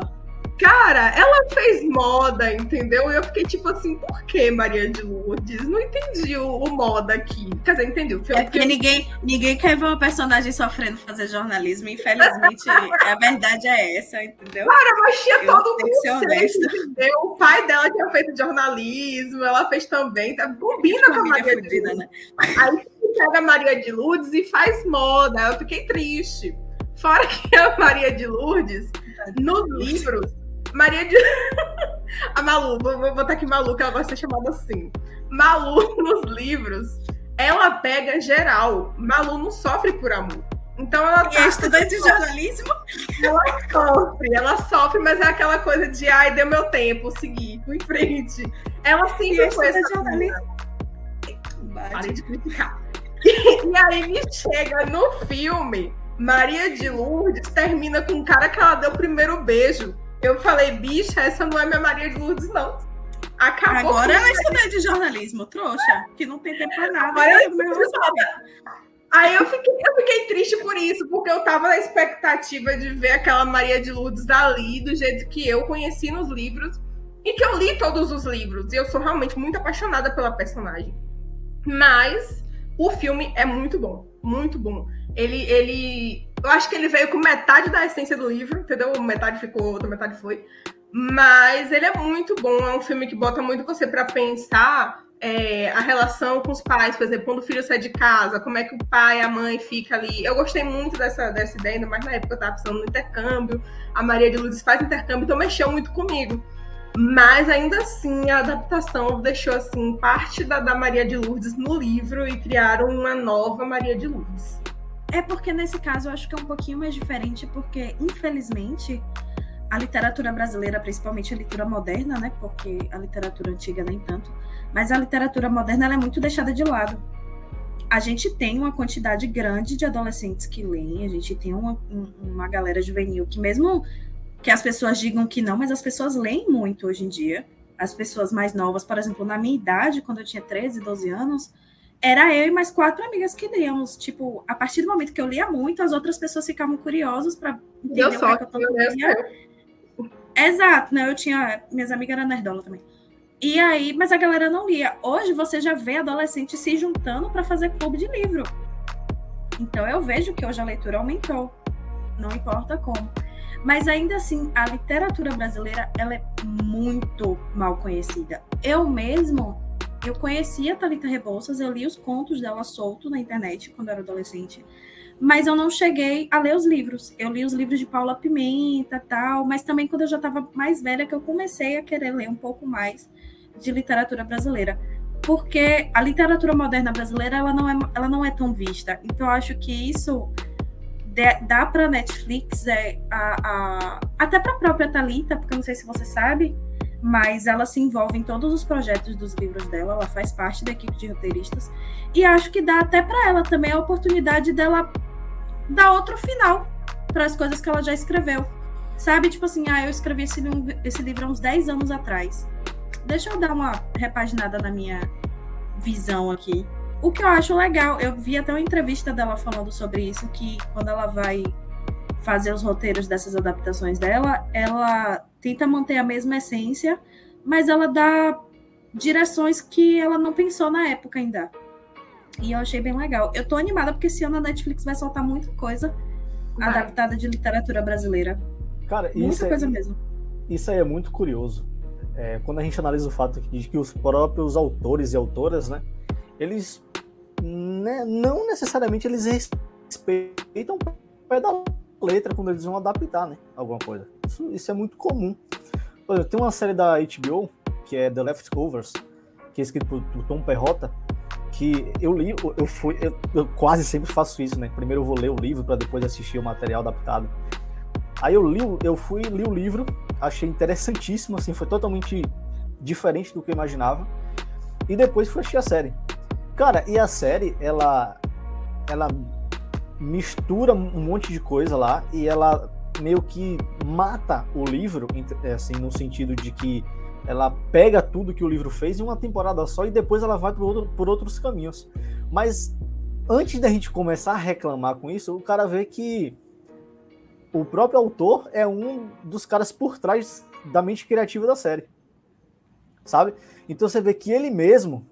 Cara, ela fez moda, entendeu? E eu fiquei tipo assim, por que Maria de Lourdes? Não entendi o, o moda aqui. Quer dizer, entendi o filme.
É porque ninguém, ninguém quer ver uma personagem sofrendo fazer jornalismo. Infelizmente, a verdade é essa, entendeu?
mas tinha
Eu
todo mundo
honesta.
entendeu? O pai dela tinha feito jornalismo, ela fez também. Tá, combina com a Maria de
fudida,
Lourdes.
né?
Aí pega a Maria de Lourdes e faz moda. Eu fiquei triste. Fora que a Maria de Lourdes, nos livros, Maria de. a Malu, vou, vou botar aqui Malu, que ela gosta de ser chamada assim. Malu nos livros, ela pega geral. Malu não sofre por amor. Então ela
tá. É estudante de jornalismo?
Ela sofre, ela sofre, mas é aquela coisa de ai, deu meu tempo, segui, fui em frente. Ela sempre foi essa jornalismo. Parei de criticar. E, e aí me chega no filme, Maria de Lourdes termina com o cara que ela deu o primeiro beijo. Eu falei, bicha, essa não é minha Maria de Lourdes, não.
Acabou Agora ela estudante de jornalismo, trouxa, que não tem tempo pra nada. Agora é
Aí eu fiquei, eu fiquei triste por isso, porque eu tava na expectativa de ver aquela Maria de Lourdes dali, do jeito que eu conheci nos livros, e que eu li todos os livros, e eu sou realmente muito apaixonada pela personagem. Mas o filme é muito bom, muito bom. Ele, ele, eu acho que ele veio com metade da essência do livro, entendeu? Metade ficou, outra metade foi. Mas ele é muito bom, é um filme que bota muito você para pensar é, a relação com os pais, por exemplo, quando o filho sai de casa, como é que o pai e a mãe fica ali. Eu gostei muito dessa, dessa ideia, ainda mais na época eu estava pensando no intercâmbio. A Maria de Lourdes faz intercâmbio, então mexeu muito comigo. Mas ainda assim, a adaptação deixou assim parte da, da Maria de Lourdes no livro e criaram uma nova Maria de Lourdes.
É porque nesse caso eu acho que é um pouquinho mais diferente, porque infelizmente a literatura brasileira, principalmente a literatura moderna, né? Porque a literatura antiga nem tanto, mas a literatura moderna ela é muito deixada de lado. A gente tem uma quantidade grande de adolescentes que leem, a gente tem uma, uma galera juvenil que mesmo que as pessoas digam que não, mas as pessoas leem muito hoje em dia. As pessoas mais novas, por exemplo, na minha idade, quando eu tinha 13, 12 anos, era eu e mais quatro amigas que líamos. Tipo, a partir do momento que eu lia muito, as outras pessoas ficavam curiosas para
entender eu o só, que eu tô
Exato, né? Eu tinha. Minhas amigas eram nerdola também. E aí, mas a galera não lia. Hoje você já vê adolescentes se juntando para fazer clube de livro. Então eu vejo que hoje a leitura aumentou. Não importa como. Mas ainda assim, a literatura brasileira ela é muito mal conhecida. Eu mesmo, eu conhecia a Thalita Rebouças, eu li os contos dela solto na internet quando eu era adolescente mas eu não cheguei a ler os livros. Eu li os livros de Paula Pimenta, tal, mas também quando eu já estava mais velha que eu comecei a querer ler um pouco mais de literatura brasileira, porque a literatura moderna brasileira ela não é, ela não é tão vista. Então acho que isso dá para Netflix é, a, a, até para a própria Talita, porque eu não sei se você sabe, mas ela se envolve em todos os projetos dos livros dela, ela faz parte da equipe de roteiristas, e acho que dá até para ela também a oportunidade dela dar outro final para as coisas que ela já escreveu. Sabe, tipo assim, ah, eu escrevi esse, esse livro há uns 10 anos atrás. Deixa eu dar uma repaginada na minha visão aqui. O que eu acho legal, eu vi até uma entrevista dela falando sobre isso, que quando ela vai fazer os roteiros dessas adaptações dela, ela tenta manter a mesma essência, mas ela dá direções que ela não pensou na época ainda. E eu achei bem legal. Eu tô animada porque esse ano a Netflix vai soltar muita coisa vai. adaptada de literatura brasileira.
Cara, muita isso é coisa é, mesmo. Isso aí é muito curioso. É, quando a gente analisa o fato de que os próprios autores e autoras, né, eles né, não necessariamente eles respeitam o pé da letra quando eles vão adaptar, né, alguma coisa. Isso, isso é muito comum. Por exemplo, tem uma série da HBO que é The Leftovers, que é escrito por, por Tom Perrota, que eu li, eu fui, eu, eu, quase sempre faço isso, né? Primeiro eu vou ler o livro para depois assistir o material adaptado. Aí eu li, eu fui li o livro, achei interessantíssimo, assim, foi totalmente diferente do que eu imaginava. E depois fui assistir a série. Cara, e a série, ela ela mistura um monte de coisa lá e ela meio que mata o livro, assim, no sentido de que ela pega tudo que o livro fez em uma temporada só e depois ela vai por, outro, por outros caminhos. Mas antes da gente começar a reclamar com isso, o cara vê que o próprio autor é um dos caras por trás da mente criativa da série. Sabe? Então você vê que ele mesmo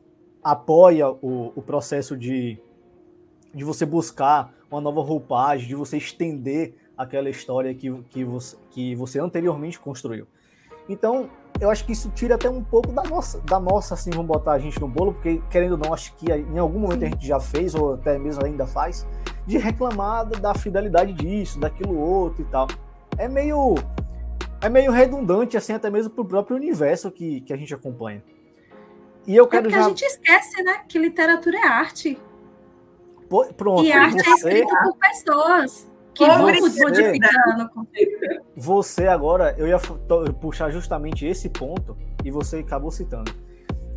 apoia o, o processo de, de você buscar uma nova roupagem, de você estender aquela história que, que, você, que você anteriormente construiu. Então, eu acho que isso tira até um pouco da nossa, da nossa, assim, vamos botar a gente no bolo, porque querendo ou não, acho que em algum momento a gente já fez, ou até mesmo ainda faz, de reclamar da fidelidade disso, daquilo outro e tal. É meio. É meio redundante, assim, até mesmo pro próprio universo que, que a gente acompanha. E eu
É
quero
porque
já.
a gente esquece, né? Que literatura é arte.
Pô, Pronto,
e arte é
você,
escrita por pessoas que vão modificando. tempo.
você agora, eu ia puxar justamente esse ponto, e você acabou citando,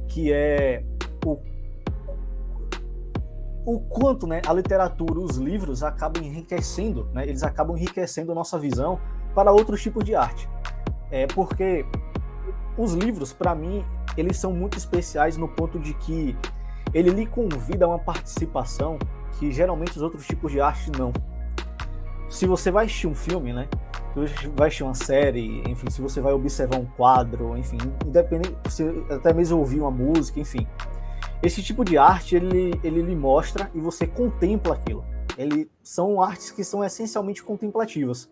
que é o, o quanto né, a literatura, os livros acabam enriquecendo, né, eles acabam enriquecendo a nossa visão para outros tipos de arte. É porque os livros, para mim, eles são muito especiais no ponto de que ele lhe convida a uma participação que geralmente os outros tipos de arte não. Se você vai assistir um filme, né? Se vai assistir uma série, enfim, se você vai observar um quadro, enfim, independente, se até mesmo ouvir uma música, enfim. Esse tipo de arte, ele, ele lhe mostra e você contempla aquilo. Ele, são artes que são essencialmente contemplativas.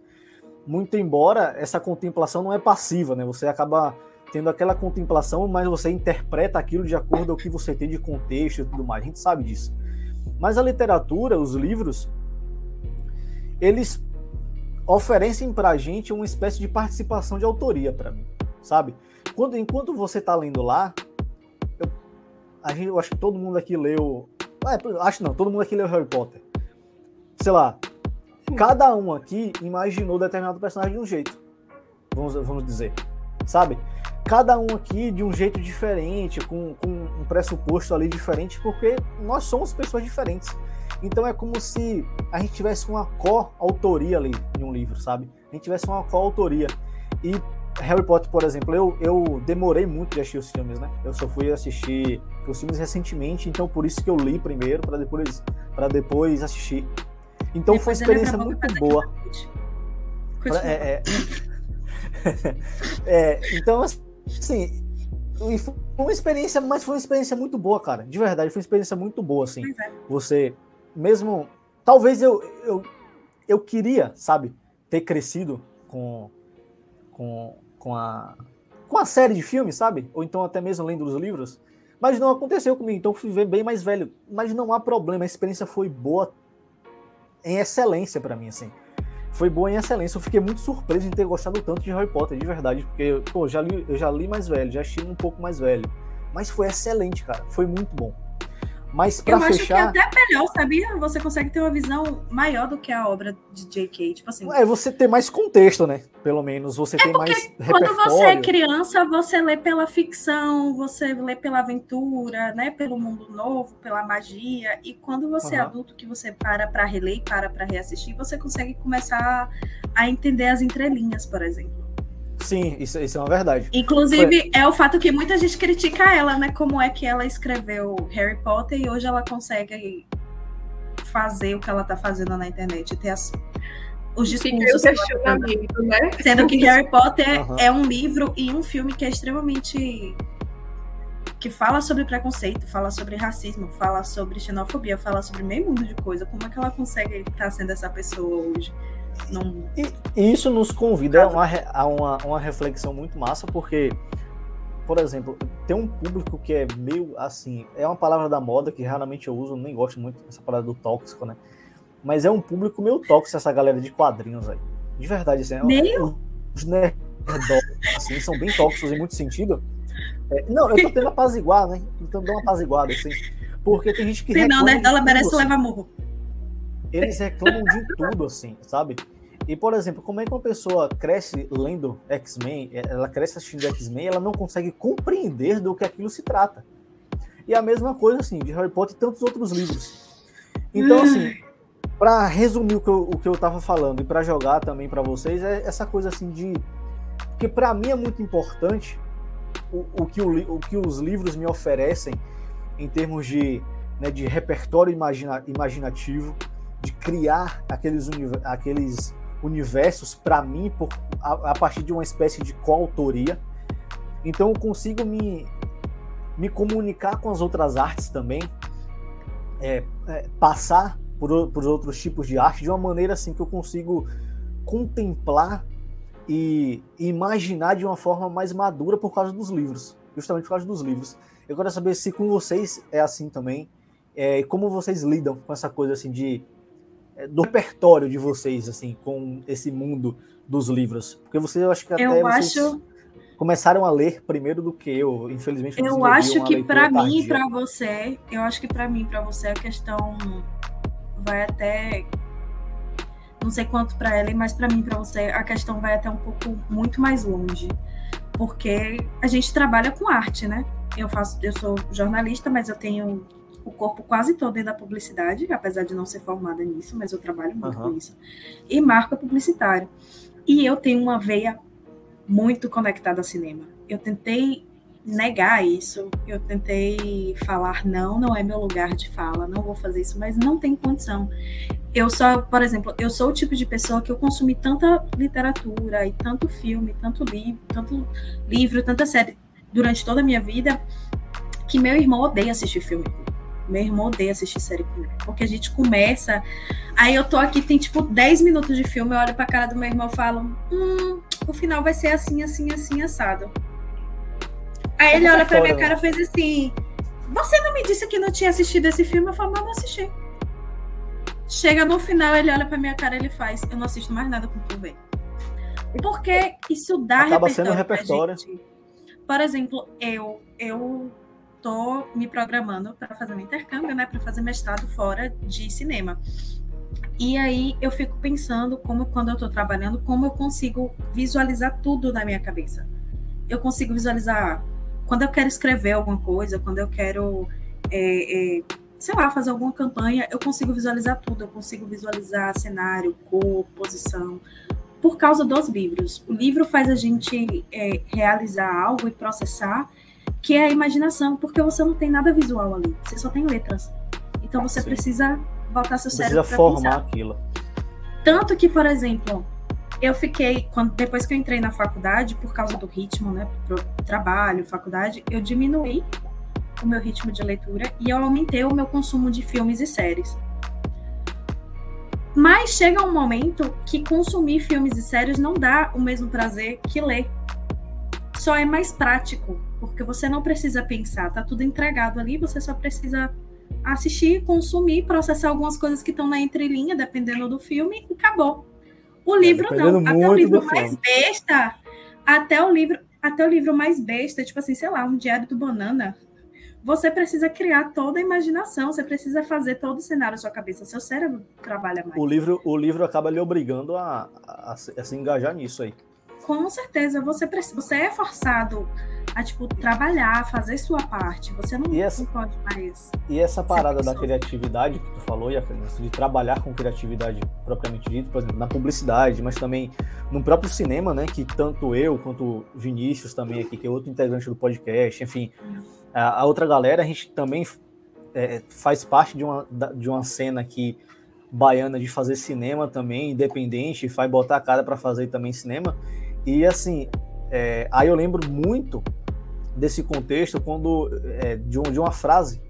Muito embora essa contemplação não é passiva, né? Você acaba tendo aquela contemplação, mas você interpreta aquilo de acordo com o que você tem de contexto e tudo mais. A gente sabe disso. Mas a literatura, os livros, eles oferecem pra gente uma espécie de participação de autoria para mim, sabe? Quando enquanto você tá lendo lá, eu, a gente, eu acho que todo mundo aqui leu, é, acho não, todo mundo aqui leu Harry Potter. Sei lá, cada um aqui imaginou determinado personagem de um jeito. Vamos, vamos dizer, sabe? Cada um aqui de um jeito diferente, com, com um pressuposto ali diferente, porque nós somos pessoas diferentes. Então é como se a gente tivesse uma co-autoria ali em um livro, sabe? A gente tivesse uma co-autoria. E Harry Potter, por exemplo, eu, eu demorei muito de assistir os filmes, né? Eu só fui assistir os filmes recentemente, então por isso que eu li primeiro, para depois, pra depois assistir. Então foi uma
Depois
experiência muito
faz
boa. é, é. É, então, assim, e foi uma experiência, mas foi uma experiência muito boa, cara. De verdade, foi uma experiência muito boa, assim.
É.
Você, mesmo. Talvez eu, eu, eu queria, sabe, ter crescido com, com, com, a, com a série de filmes, sabe? Ou então até mesmo lendo os livros. Mas não aconteceu comigo, então eu fui ver bem mais velho. Mas não há problema, a experiência foi boa em excelência pra mim, assim foi boa em excelência. Eu fiquei muito surpreso em ter gostado tanto de Harry Potter, de verdade, porque pô, já li, eu já li mais velho, já assisti um pouco mais velho. Mas foi excelente, cara. Foi muito bom. Mas pra
Eu acho
fechar,
que é até melhor, sabia? Você consegue ter uma visão maior do que a obra de J.K. Tipo assim,
é você ter mais contexto, né? Pelo menos você tem mais
quando
repertório.
você é criança, você lê pela ficção, você lê pela aventura, né? Pelo mundo novo, pela magia. E quando você é
Aham.
adulto, que você para para reler e para para reassistir, você consegue começar a entender as entrelinhas, por exemplo.
Sim, isso, isso é uma verdade.
Inclusive, é o fato que muita gente critica ela, né? Como é que ela escreveu Harry Potter e hoje ela consegue fazer o que ela tá fazendo na internet, ter as, os discursos. que tá
questionamento, né?
Sendo que Harry Potter
Aham.
é um livro e um filme que é extremamente. que fala sobre preconceito, fala sobre racismo, fala sobre xenofobia, fala sobre meio mundo de coisa. Como é que ela consegue estar sendo essa pessoa hoje? Num...
E, isso nos convida a uma, a uma, uma reflexão muito massa, porque, por exemplo, tem um público que é meio assim, é uma palavra da moda que raramente eu uso, nem gosto muito dessa palavra do tóxico, né? Mas é um público meio tóxico essa galera de quadrinhos aí. De verdade, assim, é
Meio?
os nerdolas, assim, são bem tóxicos em muito sentido. É, não, eu tô tentando apaziguar, né? Tentando dar uma apaziguada, assim. Porque tem gente que.
Se não, né? Ela merece
assim
levar morro.
Eles reclamam de tudo, assim, sabe? E, por exemplo, como é que uma pessoa cresce lendo X-Men, ela cresce assistindo X-Men, ela não consegue compreender do que aquilo se trata. E a mesma coisa, assim, de Harry Potter e tantos outros livros. Então, assim, para resumir o que, eu, o que eu tava falando e para jogar também para vocês, é essa coisa, assim, de. Porque para mim é muito importante o, o, que o, o que os livros me oferecem em termos de, né, de repertório imagina, imaginativo, de criar aqueles, univer- aqueles universos para mim por, a, a partir de uma espécie de coautoria. Então eu consigo me, me comunicar com as outras artes também, é, é, passar por, por outros tipos de arte de uma maneira assim que eu consigo contemplar e imaginar de uma forma mais madura por causa dos livros, justamente por causa dos livros. Eu quero saber se com vocês é assim também, é, como vocês lidam com essa coisa assim de do repertório de vocês assim com esse mundo dos livros, porque vocês eu acho que até
Eu acho.
começaram a ler primeiro do que eu. Infelizmente,
eu acho que para mim e para você, eu acho que para mim e para você a questão vai até não sei quanto para ela, mas para mim, para você, a questão vai até um pouco muito mais longe, porque a gente trabalha com arte, né? Eu faço, eu sou jornalista, mas eu tenho o corpo quase todo dentro da publicidade, apesar de não ser formada nisso, mas eu trabalho muito uhum. com isso. E marca publicitária. E eu tenho uma veia muito conectada ao cinema. Eu tentei negar isso, eu tentei falar não, não é meu lugar de fala, não vou fazer isso, mas não tem condição. Eu só, por exemplo, eu sou o tipo de pessoa que eu consumi tanta literatura e tanto filme, tanto livro, tanto livro, tanta série durante toda a minha vida que meu irmão odeia assistir filme. Meu irmão odeia assistir série comigo. Porque a gente começa. Aí eu tô aqui, tem tipo 10 minutos de filme, eu olho pra cara do meu irmão e falo: Hum, o final vai ser assim, assim, assim, assado. Aí ele olha pra minha cara e fez assim: Você não me disse que não tinha assistido esse filme? Eu falo, mas não assisti. Chega no final, ele olha pra minha cara e ele faz: Eu não assisto mais nada com tu ver. Porque isso dá
Acaba repertório. sendo repertório.
Por exemplo, eu, eu tô me programando para fazer um intercâmbio, né? Para fazer mestrado fora de cinema. E aí eu fico pensando como quando eu tô trabalhando, como eu consigo visualizar tudo na minha cabeça. Eu consigo visualizar quando eu quero escrever alguma coisa, quando eu quero, é, é, sei lá, fazer alguma campanha, eu consigo visualizar tudo, eu consigo visualizar cenário, cor, posição, por causa dos livros. O livro faz a gente é, realizar algo e processar, que é a imaginação, porque você não tem nada visual ali, você só tem letras. Então você Sim. precisa botar seu cérebro
para formar pensar. aquilo.
Tanto que, por exemplo, eu fiquei, quando, depois que eu entrei na faculdade, por causa do ritmo, né, pro trabalho, faculdade, eu diminuí o meu ritmo de leitura e eu aumentei o meu consumo de filmes e séries. Mas chega um momento que consumir filmes e séries não dá o mesmo prazer que ler. Só é mais prático, porque você não precisa pensar, tá tudo entregado ali, você só precisa assistir, consumir, processar algumas coisas que estão na entrelinha, dependendo do filme, e acabou. O é, livro é, não, até o livro mais filme. besta, até o livro, até o livro mais besta, tipo assim, sei lá, um diário do banana. Você precisa criar toda a imaginação, você precisa fazer todo o cenário na sua cabeça, seu cérebro trabalha mais.
O livro, o livro acaba lhe obrigando a, a, a se engajar nisso aí.
Com certeza, você, você é forçado a tipo trabalhar, fazer sua parte. Você não, essa, não pode mais.
E essa parada da criatividade que tu falou, de trabalhar com criatividade propriamente dito, por exemplo, na publicidade, mas também no próprio cinema, né? Que tanto eu quanto Vinícius também aqui, que é outro integrante do podcast, enfim, a, a outra galera, a gente também é, faz parte de uma, de uma cena aqui baiana de fazer cinema também, independente, vai botar a cara para fazer também cinema. E assim, é, aí eu lembro muito desse contexto quando é, de, um, de, uma frase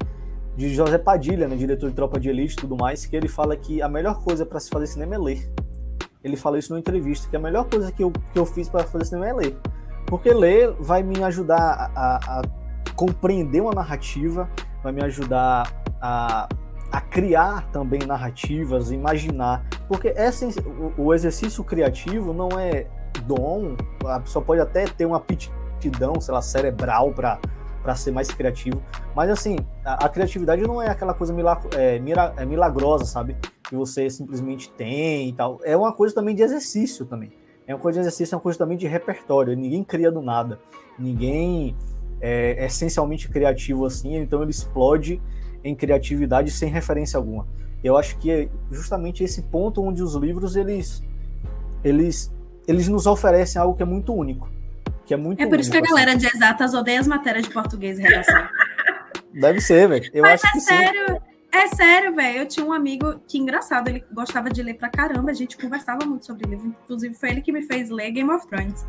de José Padilha, né, diretor de Tropa de Elite e tudo mais, que ele fala que a melhor coisa para se fazer cinema é ler. Ele fala isso numa entrevista, que a melhor coisa que eu, que eu fiz para fazer cinema é ler. Porque ler vai me ajudar a, a compreender uma narrativa, vai me ajudar a, a criar também narrativas, imaginar. Porque essa, o, o exercício criativo não é dom, a pessoa pode até ter uma aptidão sei lá, cerebral para para ser mais criativo. Mas assim, a, a criatividade não é aquela coisa milagro, é, é milagrosa, sabe? Que você simplesmente tem e tal. É uma coisa também de exercício também. É uma coisa de exercício, é uma coisa também de repertório. Ninguém cria do nada. Ninguém é, é essencialmente criativo assim, então ele explode em criatividade sem referência alguma. Eu acho que é justamente esse ponto onde os livros eles eles eles nos oferecem algo que é muito único que é muito.
É por isso que a galera assim. de exatas odeia as matérias de português e redação.
Deve ser, velho. Eu Mas acho
é
que
sério,
sim.
é sério, velho. Eu tinha um amigo que engraçado, ele gostava de ler pra caramba, a gente conversava muito sobre livro. Inclusive, foi ele que me fez ler Game of Thrones.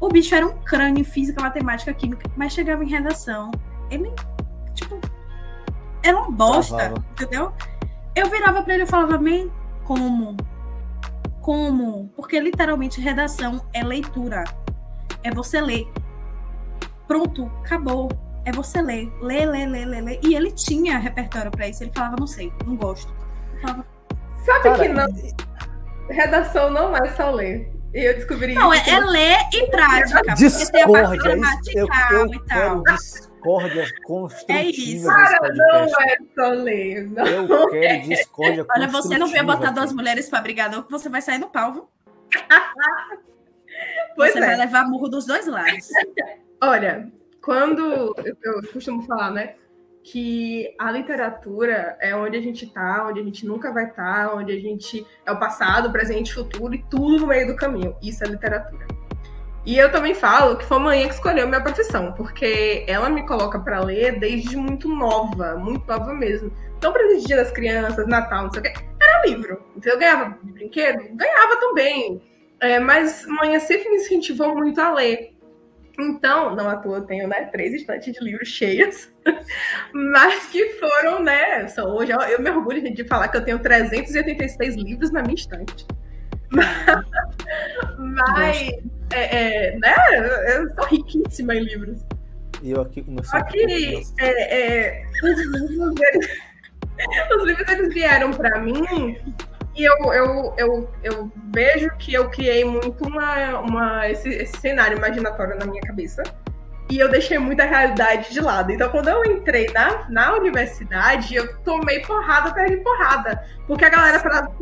O bicho era um crânio em física, matemática, química, mas chegava em redação. Ele, tipo, era uma bosta, Travava. entendeu? Eu virava pra ele e falava, man, como? Como? Porque literalmente redação é leitura é você ler. Pronto, acabou. É você ler. Ler, ler, ler, ler, ler. E ele tinha repertório para isso. Ele falava, não sei, não gosto.
Falava, Sabe que não. Redação não é só ler. Eu descobri
Não, é,
isso.
é ler e prática. porque tem a parte
Discórdia, isso, eu,
gramatical
eu
e
quero
tal.
Discórdia construtiva
É isso.
Cara, não é ler. Não.
Eu quero discórdia
Olha, você não veio botar duas mulheres pra brigar, não, que você vai sair no pau, viu?
Pois
você
é.
vai levar murro dos dois lados.
Olha, quando eu, eu costumo falar, né, que a literatura é onde a gente tá, onde a gente nunca vai estar, onde a gente é o passado, presente, futuro e tudo no meio do caminho. Isso é literatura. E eu também falo que foi a mãe que escolheu minha profissão, porque ela me coloca para ler desde muito nova, muito nova mesmo. Então, presente dia das crianças, Natal, não sei o quê, era livro. Então, eu ganhava de brinquedo? Ganhava também. É, mas mãe sempre me incentivou muito a ler. Então, não à toa eu tenho, né, três estantes de livros cheias, mas que foram, né, são hoje, eu, eu me orgulho de falar que eu tenho 386 livros na minha estante. Mas, é, é, né, eu sou riquíssima em livros.
E eu aqui com
Só que é, é, os livros, eles, os livros, eles vieram para mim e eu, eu, eu, eu vejo que eu criei muito uma, uma, esse, esse cenário imaginatório na minha cabeça. E eu deixei muita realidade de lado. Então, quando eu entrei na, na universidade, eu tomei porrada atrás de porrada. Porque a galera falava,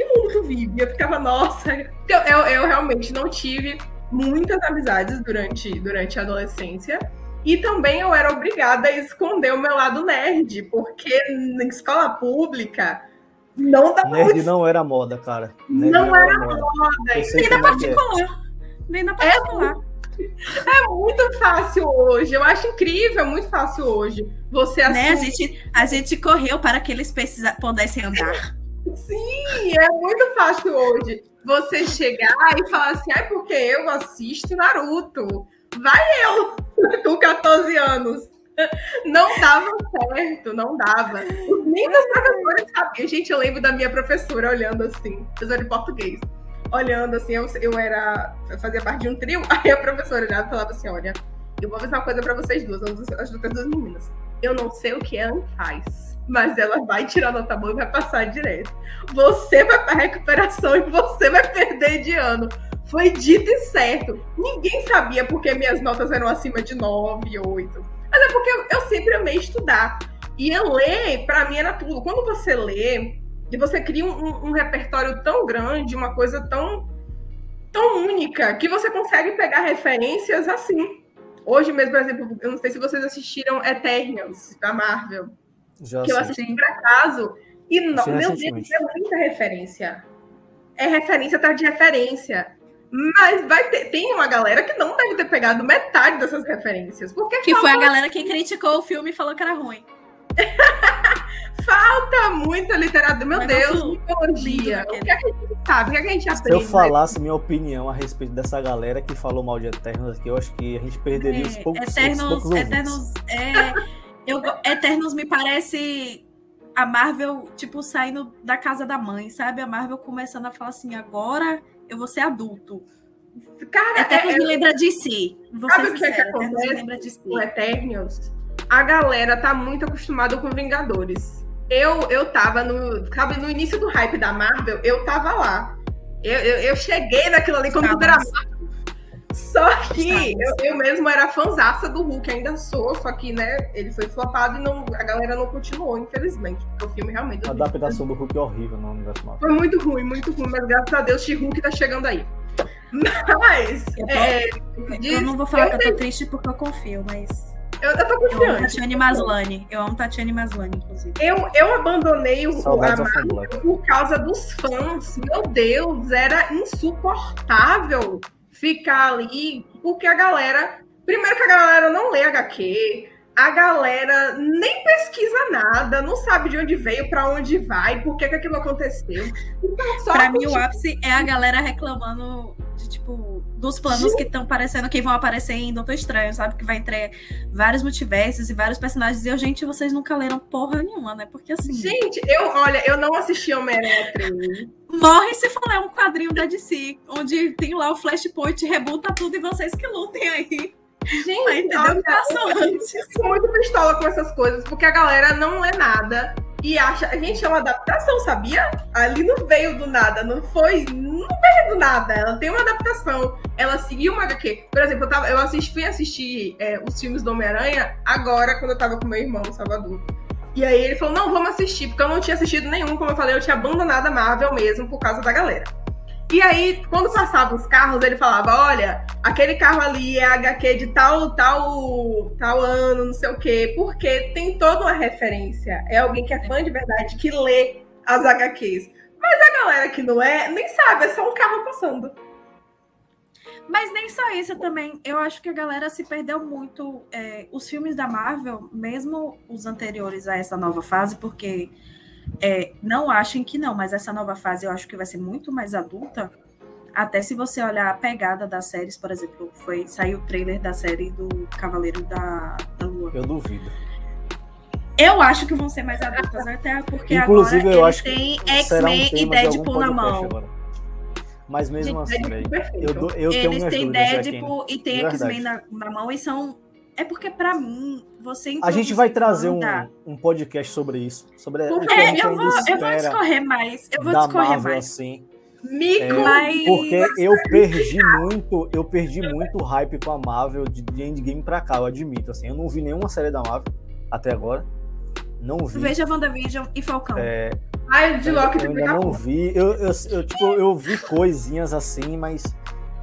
que mundo tu vive? Eu ficava, nossa. Eu, eu, eu realmente não tive muitas amizades durante, durante a adolescência. E também eu era obrigada a esconder o meu lado nerd, porque na escola pública não dá
Nerd
muito
não era moda, cara. Nerd
Não era
moda.
moda.
Eu sei
Nem na
é que é.
particular. Nem na particular.
É muito fácil hoje. Eu acho incrível, muito fácil hoje. Você
né? A, gente, a gente correu para que eles pudessem andar.
Sim, é muito fácil hoje. Você chegar e falar assim, ai, porque eu assisto Naruto. Vai eu, com 14 anos. Não dava certo, não dava. Nem meus professores sabiam. Gente, eu lembro da minha professora olhando assim, professora de português. Olhando assim, eu, eu era. Eu fazia parte de um trio, aí a professora olhava e falava assim: olha, eu vou avisar uma coisa pra vocês duas, as outras duas meninas. Eu não sei o que ela faz, mas ela vai tirar nota boa e vai passar direto. Você vai pra recuperação e você vai perder de ano. Foi dito e certo. Ninguém sabia porque minhas notas eram acima de 9, 8. Mas é porque eu, eu sempre amei estudar. E eu ler, pra mim, era tudo. Quando você lê, e você cria um, um- um repertório tão grande, uma coisa tão, tão única, que você consegue pegar referências assim. Hoje mesmo, por exemplo, eu não sei se vocês assistiram Eternals, da Marvel
Já
que eu assisti por acaso. E, no, meu Deus, é muita referência. É referência atrás de referência. Mas vai ter, tem uma galera que não deve ter pegado metade dessas referências. Porque
Que foi a galera que criticou o filme e falou que era ruim.
falta muita literatura. Meu
Mas
Deus, mitologia. O que, é que a gente sabe? O que, é que a gente
Se
aprende?
eu falasse minha opinião a respeito dessa galera que falou mal de Eternos aqui, eu acho que a gente perderia os
É,
poucos, os
Eternos,
poucos.
Eternos, é, eu, Eternos me parece a Marvel, tipo, saindo da casa da mãe, sabe? A Marvel começando a falar assim, agora eu vou ser adulto.
Cara,
Eternos
é,
me lembra de si. Vou
Sabe o que é que
Eternos me
acontece?
lembra de si.
o Eternials, a galera tá muito acostumada com Vingadores. Eu, eu tava no. Sabe, no início do hype da Marvel, eu tava lá. Eu, eu, eu cheguei naquilo ali quando tudo era. Só que
Estávamos.
eu, eu mesmo era fanzaça do Hulk, ainda sou, só que, né, ele foi flopado e não, a galera não continuou, infelizmente. Porque o filme realmente.
A adaptação do Hulk é horrível no universo Marvel.
Foi muito ruim, muito ruim, mas graças a Deus, She-Hulk tá chegando aí. Mas.
Eu tô-
é,
Eu
diz-
não vou falar
eu
que eu tô triste porque eu confio, mas
eu, eu tô
eu amo
confiante.
Tatiane Maslany. Eu amo Tatiane Maslany, inclusive.
Eu, eu abandonei o, a Marvel por causa dos fãs. Meu Deus, era insuportável ficar ali, porque a galera. Primeiro que a galera não lê HQ, a galera nem pesquisa nada, não sabe de onde veio, pra onde vai, por que, que aquilo aconteceu. Então, só
Pra mim, o ápice é a galera reclamando de, tipo, dos planos que estão aparecendo, que vão aparecer em Doutor Estranho, sabe? Que vai entre vários multiversos e vários personagens. E eu, gente, vocês nunca leram porra nenhuma, né? Porque assim,
Gente, eu, olha, eu não assisti Homem-Aranha 3.
morre se for ler um quadrinho da DC, onde tem lá o Flashpoint, rebuta tudo e vocês que lutem aí.
Gente,
o
olha,
que passou
eu
antes.
fico muito pistola com essas coisas, porque a galera não lê nada e acha. Gente, é uma adaptação, sabia? Ali não veio do nada, não foi. Não veio do nada, ela tem uma adaptação. Ela seguiu uma HQ. Por exemplo, eu, tava, eu assisti, fui assistir é, os filmes do Homem-Aranha agora, quando eu tava com meu irmão, Salvador. E aí ele falou, não, vamos assistir, porque eu não tinha assistido nenhum, como eu falei, eu tinha abandonado a Marvel mesmo por causa da galera. E aí, quando passavam os carros, ele falava: olha, aquele carro ali é HQ de tal, tal, tal ano, não sei o quê, porque tem toda uma referência. É alguém que é fã de verdade que lê as HQs. Mas a galera que não é, nem sabe, é só um carro passando.
Mas nem só isso também. Eu acho que a galera se perdeu muito. É, os filmes da Marvel, mesmo os anteriores a essa nova fase, porque é, não achem que não, mas essa nova fase eu acho que vai ser muito mais adulta. Até se você olhar a pegada das séries, por exemplo, foi saiu o trailer da série do Cavaleiro da, da Lua.
Eu duvido.
Eu acho que vão ser mais adultas, até porque
Inclusive,
agora
eu
eles têm
será um
X-Men e Deadpool na mão.
agora. Mas mesmo
Gente,
assim,
Deadpool perfeito.
eu, eu tenho
Eles têm
dúvidas,
Deadpool e tem X-Men na, na mão e são. É porque, pra mim, você
A gente vai trazer um, um podcast sobre isso. Sobre o
É,
que a gente
eu vou, eu vou discorrer mais. Eu vou
da
discorrer
Marvel
mais.
assim.
Mico!
É,
Mas-
Porque eu perdi muito, eu perdi muito hype com a Marvel de, de Endgame pra cá, eu admito. Assim, eu não vi nenhuma série da Marvel até agora. Não vi.
Veja WandaVision e Falcão.
É,
Ai, de Loki
eu ainda não vi. Eu, eu, eu, tipo, eu vi coisinhas assim, mas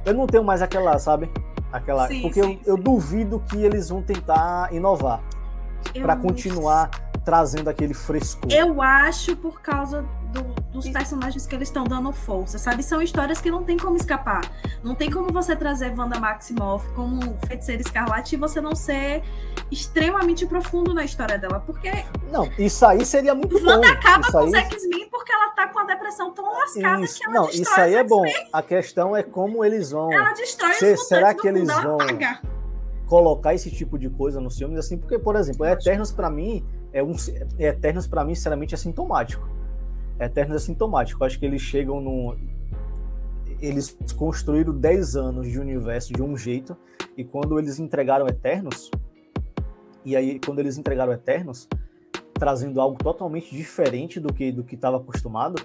eu não tenho mais aquela, sabe? Aquela.
Sim,
porque
sim,
eu, eu duvido que eles vão tentar inovar
não
continuar trazendo aquele frescor.
Eu acho por causa do- dos personagens que eles estão dando força, sabe? São histórias que não tem como escapar. Não tem como você trazer Wanda Maximoff como feiticeira escarlate e você não ser extremamente profundo na história dela. Porque
Não, isso aí seria muito bom.
Wanda acaba
isso
com
aí...
os X-Men porque ela tá com a depressão tão lascada
Isso,
que ela
não, isso aí é bom. A questão é como eles vão
Ela destrói
Se-
os
será que
mundo,
eles
ela
vão- colocar esse tipo de coisa nos filmes, assim, porque, por exemplo, Eternos pra mim é um. Eternos pra mim, sinceramente, é sintomático. Eternos é sintomático. Eu acho que eles chegam no. Eles construíram 10 anos de universo de um jeito, e quando eles entregaram Eternos, e aí quando eles entregaram Eternos, trazendo algo totalmente diferente do que do que estava acostumado,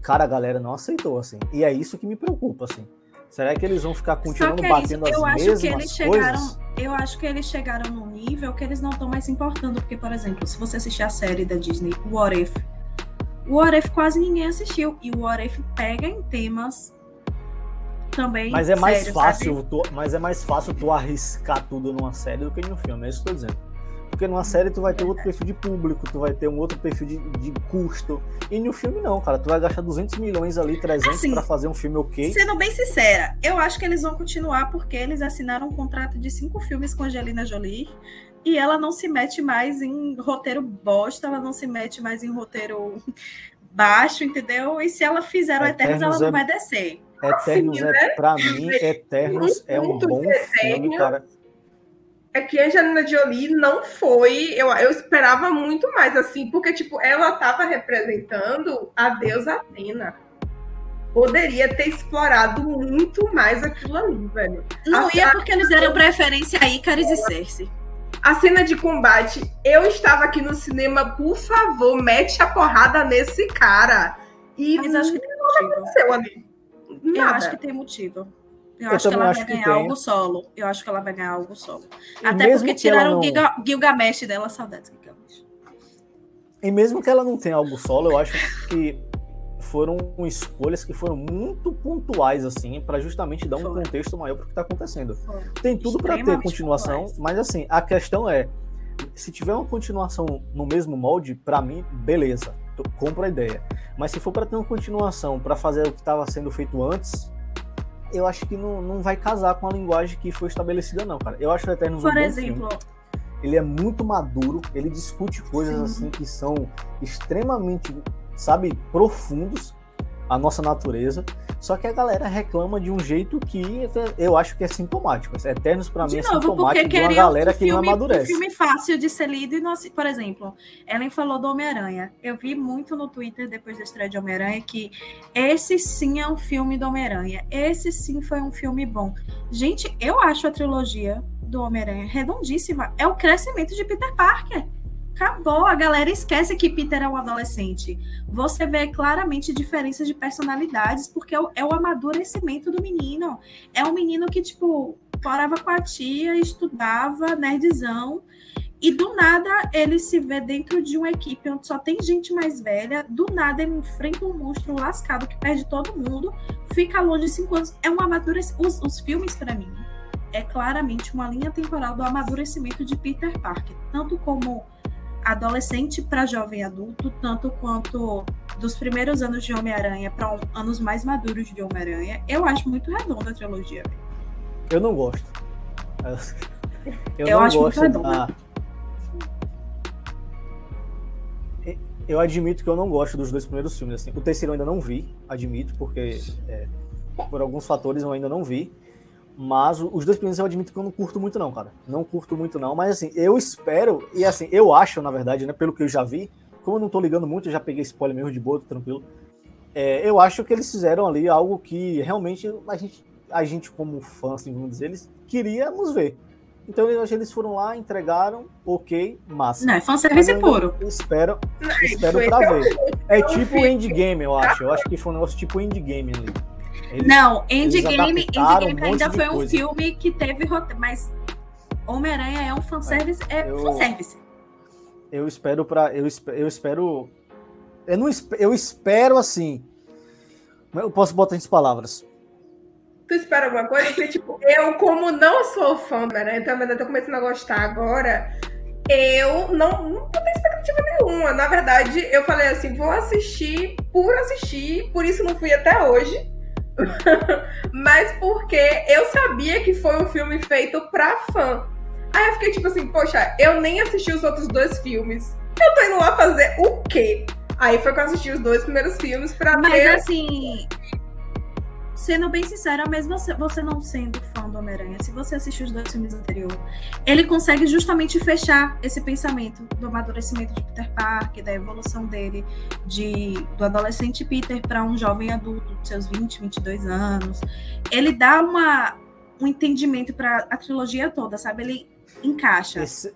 cara, a galera não aceitou, assim. E é isso que me preocupa, assim. Será que eles vão ficar continuando
é
batendo as
eu acho
mesmas
que eles
coisas?
chegaram, eu acho que eles chegaram num nível que eles não estão mais importando, porque por exemplo, se você assistir a série da Disney, What If, o What If quase ninguém assistiu e o What If pega em temas também
Mas é mais
sérios,
fácil,
sabe?
tu, mas é mais fácil tu arriscar tudo numa série do que no filme, é isso que eu tô dizendo. Porque numa série tu vai ter outro perfil de público, tu vai ter um outro perfil de, de custo. E no filme não, cara. Tu vai gastar 200 milhões ali, 300
Assim,
pra fazer um filme ok.
Sendo bem sincera, eu acho que eles vão continuar porque eles assinaram um contrato de cinco filmes com Angelina Jolie e ela não se mete mais em roteiro bosta, ela não se mete mais em roteiro baixo, entendeu? E se ela fizer o Eternos, ela não
é-
vai descer.
Eternos
Assim,
é, pra mim, Eternos é um bom filme,
desenho.
cara.
É que a Angelina Jolie não foi. Eu, eu esperava muito mais, assim, porque, tipo, ela tava representando a deusa Atena. Poderia ter explorado muito mais aquilo ali, velho.
Não
A-
ia porque eles deram preferência a Icaris e Cersei.
A cena de combate, eu estava aqui no cinema, por favor, mete a porrada nesse cara. E
Mas acho que tem motivo.
aconteceu ali.
Eu acho que tem motivo. Eu,
Eu
acho que ela
acho
vai ganhar algo solo. Eu acho que ela vai ganhar algo solo.
E
Até
mesmo
porque
que ela
tiraram o
não-
Gilga- Gilgamesh dela, saudades Gilgamesh.
E mesmo que ela não tenha algo solo, eu acho que foram escolhas que foram muito pontuais, assim, pra justamente dar um
Foram.
contexto maior pro que tá acontecendo.
Foram.
Tem tudo pra ter continuação,
pontuais.
mas assim, a questão é, se tiver uma continuação no mesmo molde, pra mim, beleza, compro a ideia. Mas se for pra ter uma continuação pra fazer o que estava sendo feito antes, eu acho que não, não vai casar com a linguagem que foi estabelecida não, cara. Eu acho o Eternos um
Por
bom
exemplo,
filme. Ele é muito maduro, ele discute coisas
Sim.
assim que são extremamente, sabe, profundos a nossa natureza. Só que a galera reclama de um jeito que eu acho que é sintomático. Eternos pra mim é
novo,
sintomático de uma galera
um
que não
filme, um
amadurece.
filme fácil de ser lido e não assi- Por exemplo, Ellen falou do Homem-Aranha. Eu vi muito no Twitter, depois da estreia de Homem-Aranha, que esse sim é um filme do Homem-Aranha. Esse sim foi um filme bom. Gente, eu acho a trilogia do Homem-Aranha redondíssima. É o crescimento de Peter Parker. Acabou, a galera esquece que Peter é um adolescente. Você vê claramente diferenças de personalidades, porque é o, é o amadurecimento do menino. É um menino que, tipo, morava com a tia, estudava, nerdzão, e do nada ele se vê dentro de uma equipe onde só tem gente mais velha. Do nada ele enfrenta um monstro lascado que perde todo mundo, fica longe de cinco anos. É um amadurecimento. Os, os filmes, para mim, é claramente uma linha temporal do amadurecimento de Peter Parker, tanto como adolescente para jovem adulto, tanto quanto dos primeiros anos de Homem-Aranha para um, anos mais maduros de Homem-Aranha. Eu acho muito redonda a trilogia.
Eu não gosto.
Eu, eu não acho gosto muito da...
Eu admito que eu não gosto dos dois primeiros filmes. Assim. O terceiro eu ainda não vi, admito, porque é, por alguns fatores eu ainda não vi. Mas os dois primeiros eu admito que eu não curto muito, não, cara. Não curto muito, não. Mas assim, eu espero, e assim, eu acho, na verdade, né, pelo que eu já vi, como eu não tô ligando muito, eu já peguei spoiler mesmo de boa, tranquilo. É, eu acho que eles fizeram ali algo que realmente a gente, a gente como fã, assim, vamos dizer, eles queríamos ver. Então eu acho que eles foram lá, entregaram, ok, massa.
Não, é fanservice puro.
Espero, espero pra ver. É tipo Endgame, eu acho. Eu acho que foi um negócio tipo Endgame ali.
Eles, não, Endgame, Endgame um ainda foi um coisa. filme que teve roteiro, mas Homem-Aranha é um fanservice, é, eu, fanservice.
Eu espero para eu, eu espero eu não eu espero assim. Eu posso botar em palavras.
Tu espera alguma coisa? Porque, tipo, eu, como não sou fã do Homem-Aranha, então, eu tô começando a gostar agora, eu não, não tenho expectativa nenhuma. Na verdade, eu falei assim, vou assistir por assistir, por isso não fui até hoje. mas porque eu sabia que foi um filme feito pra fã. Aí eu fiquei tipo assim, poxa, eu nem assisti os outros dois filmes. Eu tô indo lá fazer o quê? Aí foi que eu assisti os dois primeiros filmes pra
Mas
ter...
assim, sendo bem sincera, mesmo você não sendo fã do Homem-Aranha, se você assistir os dois filmes anteriores, ele consegue justamente fechar esse pensamento do amadurecimento de Peter Parker, da evolução dele, de, do adolescente Peter para um jovem adulto de seus 20, 22 anos. Ele dá uma, um entendimento para a trilogia toda, sabe? Ele encaixa. Esse,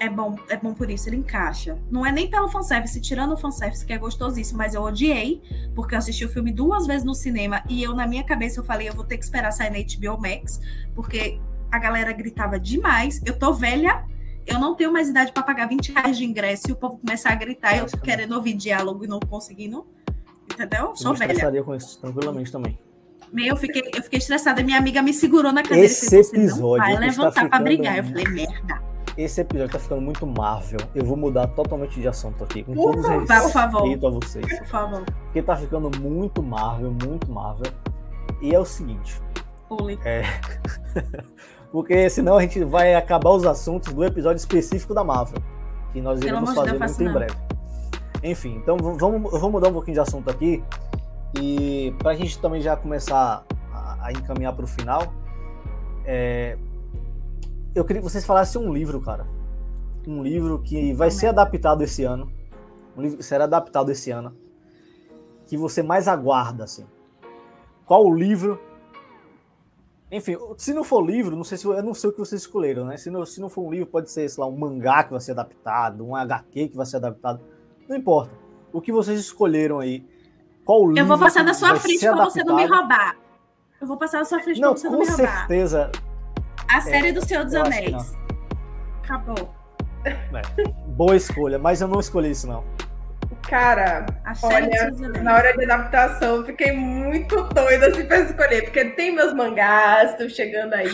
é bom, é bom por isso, ele encaixa. Não é nem pelo fanservice, tirando o fanservice, que é gostosíssimo, mas eu odiei, porque eu assisti o filme duas vezes no cinema e eu, na minha cabeça, eu falei, eu vou ter que esperar sair na HBO Max, porque a galera gritava demais. Eu tô velha, eu não tenho mais idade para pagar 20 reais de ingresso e o povo começar a gritar, eu querendo ouvir diálogo e não conseguindo. Entendeu? Sou eu velha.
com isso, tranquilamente também.
Eu fiquei, eu fiquei estressada. Minha amiga me segurou na cadeira
Esse e fez, episódio
vai levantar para brigar. Eu falei, merda
esse episódio tá ficando muito Marvel. Eu vou mudar totalmente de assunto aqui. Com todos
os respeito
a vocês.
Por favor.
Porque tá ficando muito Marvel, muito Marvel. E é o seguinte.
Oi.
É. Porque senão a gente vai acabar os assuntos do episódio específico da Marvel. Que nós iremos fazer muito em breve. Enfim, então vamos, vou mudar um pouquinho de assunto aqui. E pra gente também já começar a, a encaminhar para o final. É, eu queria que vocês falassem um livro, cara. Um livro que vai ser adaptado esse ano. Um livro que será adaptado esse ano. Que você mais aguarda, assim. Qual o livro? Enfim, se não for livro, não sei se eu não sei o que vocês escolheram, né? Se não, se não for um livro, pode ser, sei lá, um mangá que vai ser adaptado, um HQ que vai ser adaptado. Não importa. O que vocês escolheram aí? Qual livro?
Eu vou passar na sua frente para você não me roubar. Eu vou passar na sua frente para você não me roubar.
Com certeza
a série é, do Senhor dos Anéis. Acabou. É,
boa escolha, mas eu não escolhi isso, não.
Cara, olha, na hora de adaptação, eu fiquei muito doida assim pra escolher, porque tem meus mangás, estão chegando aí.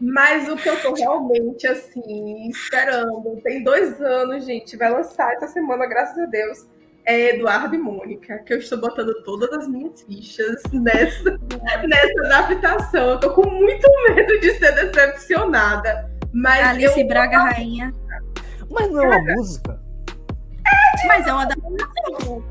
Mas o que eu tô realmente assim, esperando, tem dois anos, gente, vai lançar essa semana, graças a Deus é Eduardo e Mônica, que eu estou botando todas as minhas fichas nessa, nessa adaptação. Eu tô com muito medo de ser decepcionada. Mas
Alice eu... Braga Rainha.
Mas não é uma música.
É, mas é uma adaptação.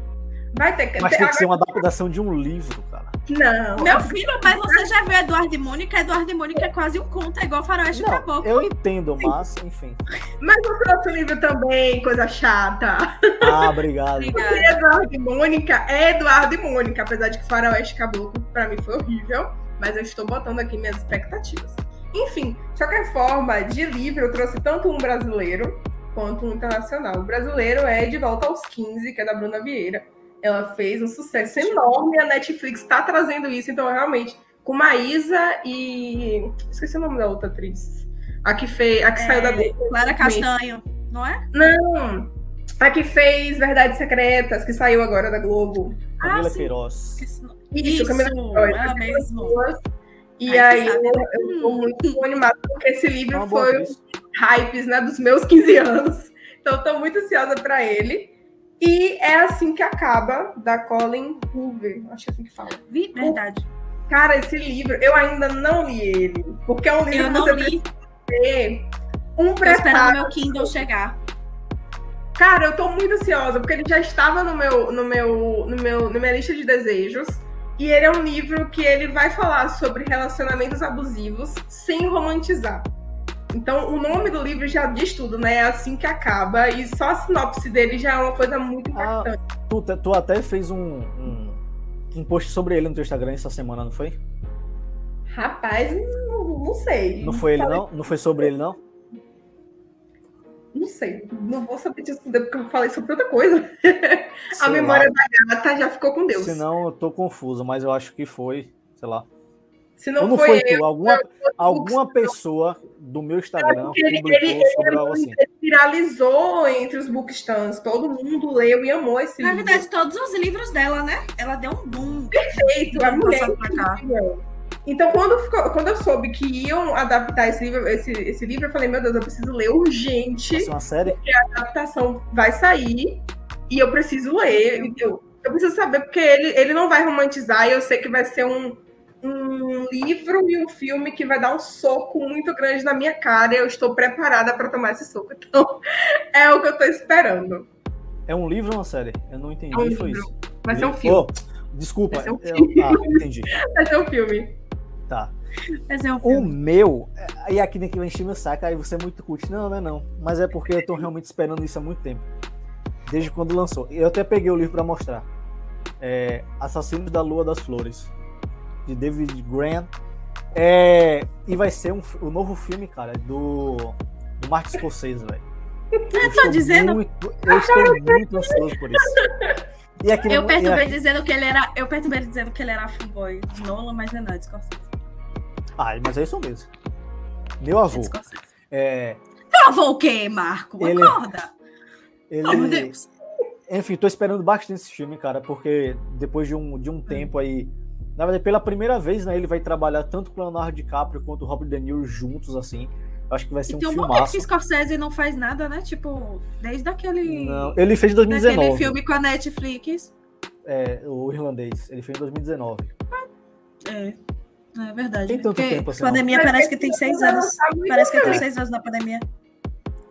Vai ter
que Mas tem que ser uma adaptação de um livro, cara.
Não.
Meu filho, mas você já viu Eduardo e Mônica? Eduardo e Mônica é quase um conto, é igual Faroeste Caboclo.
Eu entendo, mas, enfim.
Mas o próximo livro também, coisa chata.
Ah, obrigado.
Porque Eduardo e Mônica é Eduardo e Mônica, apesar de que Faroeste Caboclo pra mim foi horrível, mas eu estou botando aqui minhas expectativas. Enfim, de qualquer forma, de livro eu trouxe tanto um brasileiro quanto um internacional. O brasileiro é De Volta aos 15, que é da Bruna Vieira. Ela fez um sucesso enorme, a Netflix está trazendo isso, então realmente, com Maísa e. Esqueci o nome da outra atriz. A que, fez, a que é, saiu da.
Clara Castanho, não é?
Não! A que fez Verdades Secretas, que saiu agora da Globo.
Camila ah, Queiroz.
Isso, Isso Camila Queiroz. Ela mesmo. E Ai, aí eu, eu tô muito animada, porque esse livro é foi os hypes né, dos meus 15 anos. Então, estou muito ansiosa para ele. E é assim que acaba, da Colin Hoover. Acho que é assim que fala.
Verdade.
Cara, esse livro, eu ainda não li ele. Porque é um livro eu que você li. precisa ter um preparo. esperando
meu Kindle chegar.
Cara, eu tô muito ansiosa, porque ele já estava no meu, no meu, no meu, na minha lista de desejos. E ele é um livro que ele vai falar sobre relacionamentos abusivos sem romantizar. Então, o nome do livro já diz tudo, né? É assim que acaba. E só a sinopse dele já é uma coisa muito importante. Ah,
tu, tu, até fez um, um, um, post sobre ele no teu Instagram essa semana, não foi?
Rapaz, não, não sei.
Não foi ele, não? Não foi sobre ele, não?
Não sei, não vou saber disso porque eu falei sobre outra coisa. a memória lá. da gata já ficou com Deus.
Senão eu tô confuso, mas eu acho que foi, sei lá.
Se não, não foi, foi
tu, alguma, alguma pessoa do meu Instagram ele, publicou ele, sobre ele, assim. Ele
viralizou entre os bookstans, todo mundo leu e amou esse
Na livro. Na verdade, todos os livros dela, né? Ela deu um boom.
Perfeito, a mulher. Então, quando, ficou, quando eu soube que iam adaptar esse livro, esse, esse livro, eu falei, meu Deus, eu preciso ler urgente.
Vai uma série?
Porque a adaptação vai sair e eu preciso ler. Eu, eu preciso saber, porque ele, ele não vai romantizar e eu sei que vai ser um livro e um filme que vai dar um soco muito grande na minha cara e eu estou preparada para tomar esse soco. Então, é o que eu estou esperando.
É um livro ou uma série? Eu não entendi. É
um livro. Isso. Vai ser um filme. Oh,
desculpa. Vai ser um filme. Eu, ah, entendi.
Vai ser um filme.
Tá.
Mas é um
o meu, e aqui nem que vai encher meu saco, aí você é muito cult. Não, não é não. Mas é porque eu tô realmente esperando isso há muito tempo. Desde quando lançou. Eu até peguei o livro para mostrar. É Assassinos da Lua das Flores, de David Grant. É, e vai ser um, o novo filme, cara, do, do Martin Scorsese, velho.
Eu, tô dizendo.
Muito, eu estou muito ansioso por isso.
E eu perturbei dizendo que ele era. Eu perturbei dizendo que ele era fanboy de Nolan, mas não é de Scorsese.
Ah, mas é isso mesmo. Meu avô. É...
Meu avô o quê, Marco? Ele... Acorda!
Ele... Oh, meu Deus! Enfim, tô esperando bastante esse filme, cara, porque depois de um, de um tempo aí. Na verdade, pela primeira vez, né, ele vai trabalhar tanto com o Leonardo DiCaprio quanto o Robert De Niro juntos, assim. Acho que vai ser então, um filmaço. Então, que
Scorsese não faz nada, né? Tipo, desde aquele...
Não, ele fez em 2019. Aquele
filme com a Netflix.
É, o irlandês. Ele fez em 2019.
É, é verdade.
Tem tanto tempo assim.
pandemia não. parece que tem seis anos. Parece que tem seis anos na pandemia.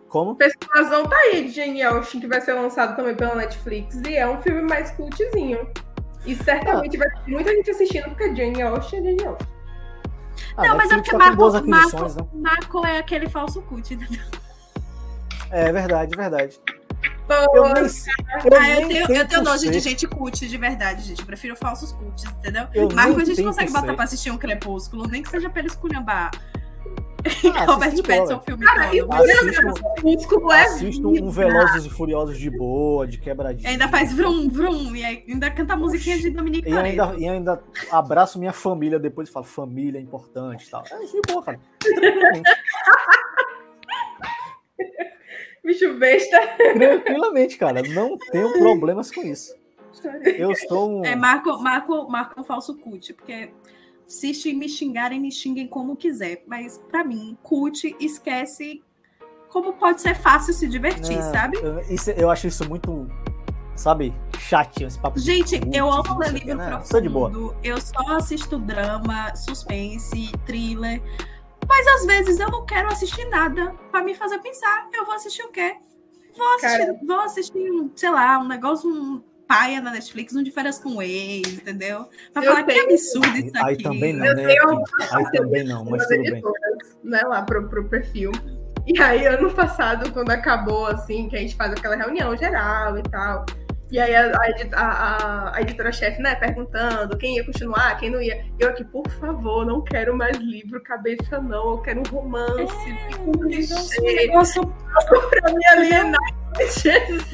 Como?
Persuasão tá aí de Jane Austen, que vai ser lançado também pela Netflix. E é um filme mais cultzinho. E certamente ah. vai ter muita gente assistindo, porque Jane Austen é Jane Austen.
Ah, não, mas é porque tá Marco, Marco, né? Marco é aquele falso cult, entendeu?
É verdade, verdade.
eu, nem, eu, ah, eu tenho, eu tenho nojo de gente cult, de verdade, gente. Eu prefiro falsos cults, entendeu? Eu Marco, a gente consegue botar pra assistir um crepúsculo, nem que seja pra ele esculhambar. Ah, Robert Pattinson, filme Cara, todo.
Assisto, é assisto um Velozes e Furiosos de boa, de quebradinha.
Ainda faz vrum, vrum, e ainda canta a musiquinha de Dominique
e ainda, e ainda abraço minha família depois e falo, família é importante e tal. É de boa, cara.
Bicho besta.
Tranquilamente, cara. Não tenho problemas com isso. Eu estou um...
É, Marco, Marco, Marco um falso cult, porque se me xingarem, me xinguem como quiser. Mas, para mim, cult esquece como pode ser fácil se divertir, Não, sabe?
Eu, isso, eu acho isso muito, sabe, chatinho esse papo.
Gente, cult, eu amo ler livro
né? profundo.
de boa. Eu só assisto drama, suspense, thriller. Mas às vezes eu não quero assistir nada para me fazer pensar. Eu vou assistir o quê? Vou assistir, Cara... vou assistir, sei lá, um negócio, um paia na Netflix, não de férias com ex, entendeu? Pra eu falar tenho... que absurdo isso
aqui. Aí também não, né? Aí também não, mas tudo bem.
Né, lá pro, pro perfil. E aí, ano passado, quando acabou, assim, que a gente faz aquela reunião geral e tal, e aí a, a, a editora-chefe, né, perguntando quem ia continuar, quem não ia. Eu aqui, por favor, não quero mais livro cabeça, não. Eu quero um romance, é, um
negócio
pra me alienar. Jesus!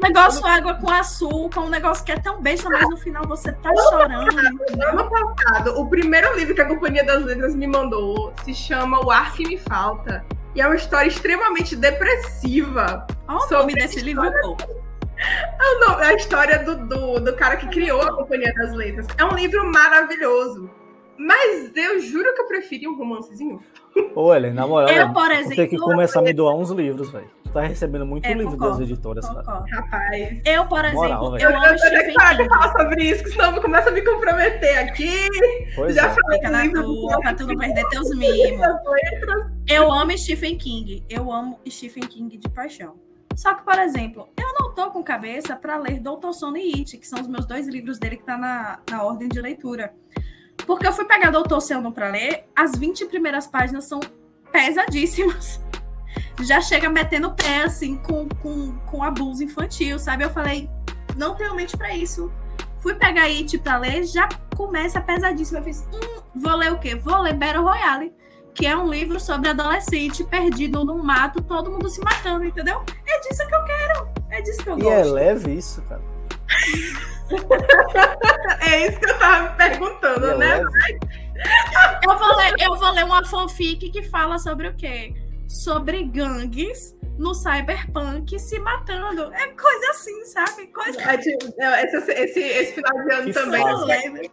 Negócio água com açúcar, um negócio que é tão besta, mas no final você tá chorando.
Ano passado, o primeiro livro que a Companhia das Letras me mandou se chama O Ar Que Me Falta. E é uma história extremamente depressiva.
Olha o nome desse livro,
É a história do, do, do cara que criou a Companhia das Letras. É um livro maravilhoso. Mas eu juro que eu preferi um romancezinho.
Ô, Ellen, na moral,
Eu, por exemplo,
tem que começar a me doar uns livros, velho. Tu tá recebendo muito
É,
livro
concordo,
das editoras, cara.
concordo.
Rapaz.
Eu, por exemplo,
Moral,
eu
Eu
amo Stephen King.
falar sobre isso, que senão eu começo a me comprometer aqui.
Pois
Já
é.
falei
Fica na
livro
tua, pra tu não perder teus mimos. Eu amo Stephen King. Eu amo Stephen King de paixão. Só que, por exemplo, eu não tô com cabeça para ler Doutor Sono e It, que são os meus dois livros dele que tá na, na ordem de leitura. Porque eu fui pegar Doutor Sono para ler, as 20 primeiras páginas são pesadíssimas. Já chega metendo pé, assim, com, com, com abuso infantil, sabe? Eu falei, não tenho mente para isso. Fui pegar It pra ler, já começa pesadíssimo. Eu fiz, hum, vou ler o quê? Vou ler Battle Royale que é um livro sobre adolescente perdido num mato, todo mundo se matando, entendeu? É disso que eu quero. É disso que eu
E é
gosto.
leve isso, cara.
É isso que eu tava me perguntando,
E é
né?
Eu vou ler, eu vou ler uma fanfic que fala sobre o quê? Sobre gangues no cyberpunk se matando. É coisa assim, sabe? Coisa
É, tipo, é, Esse, esse, esse final de ano
Que
também.
fase.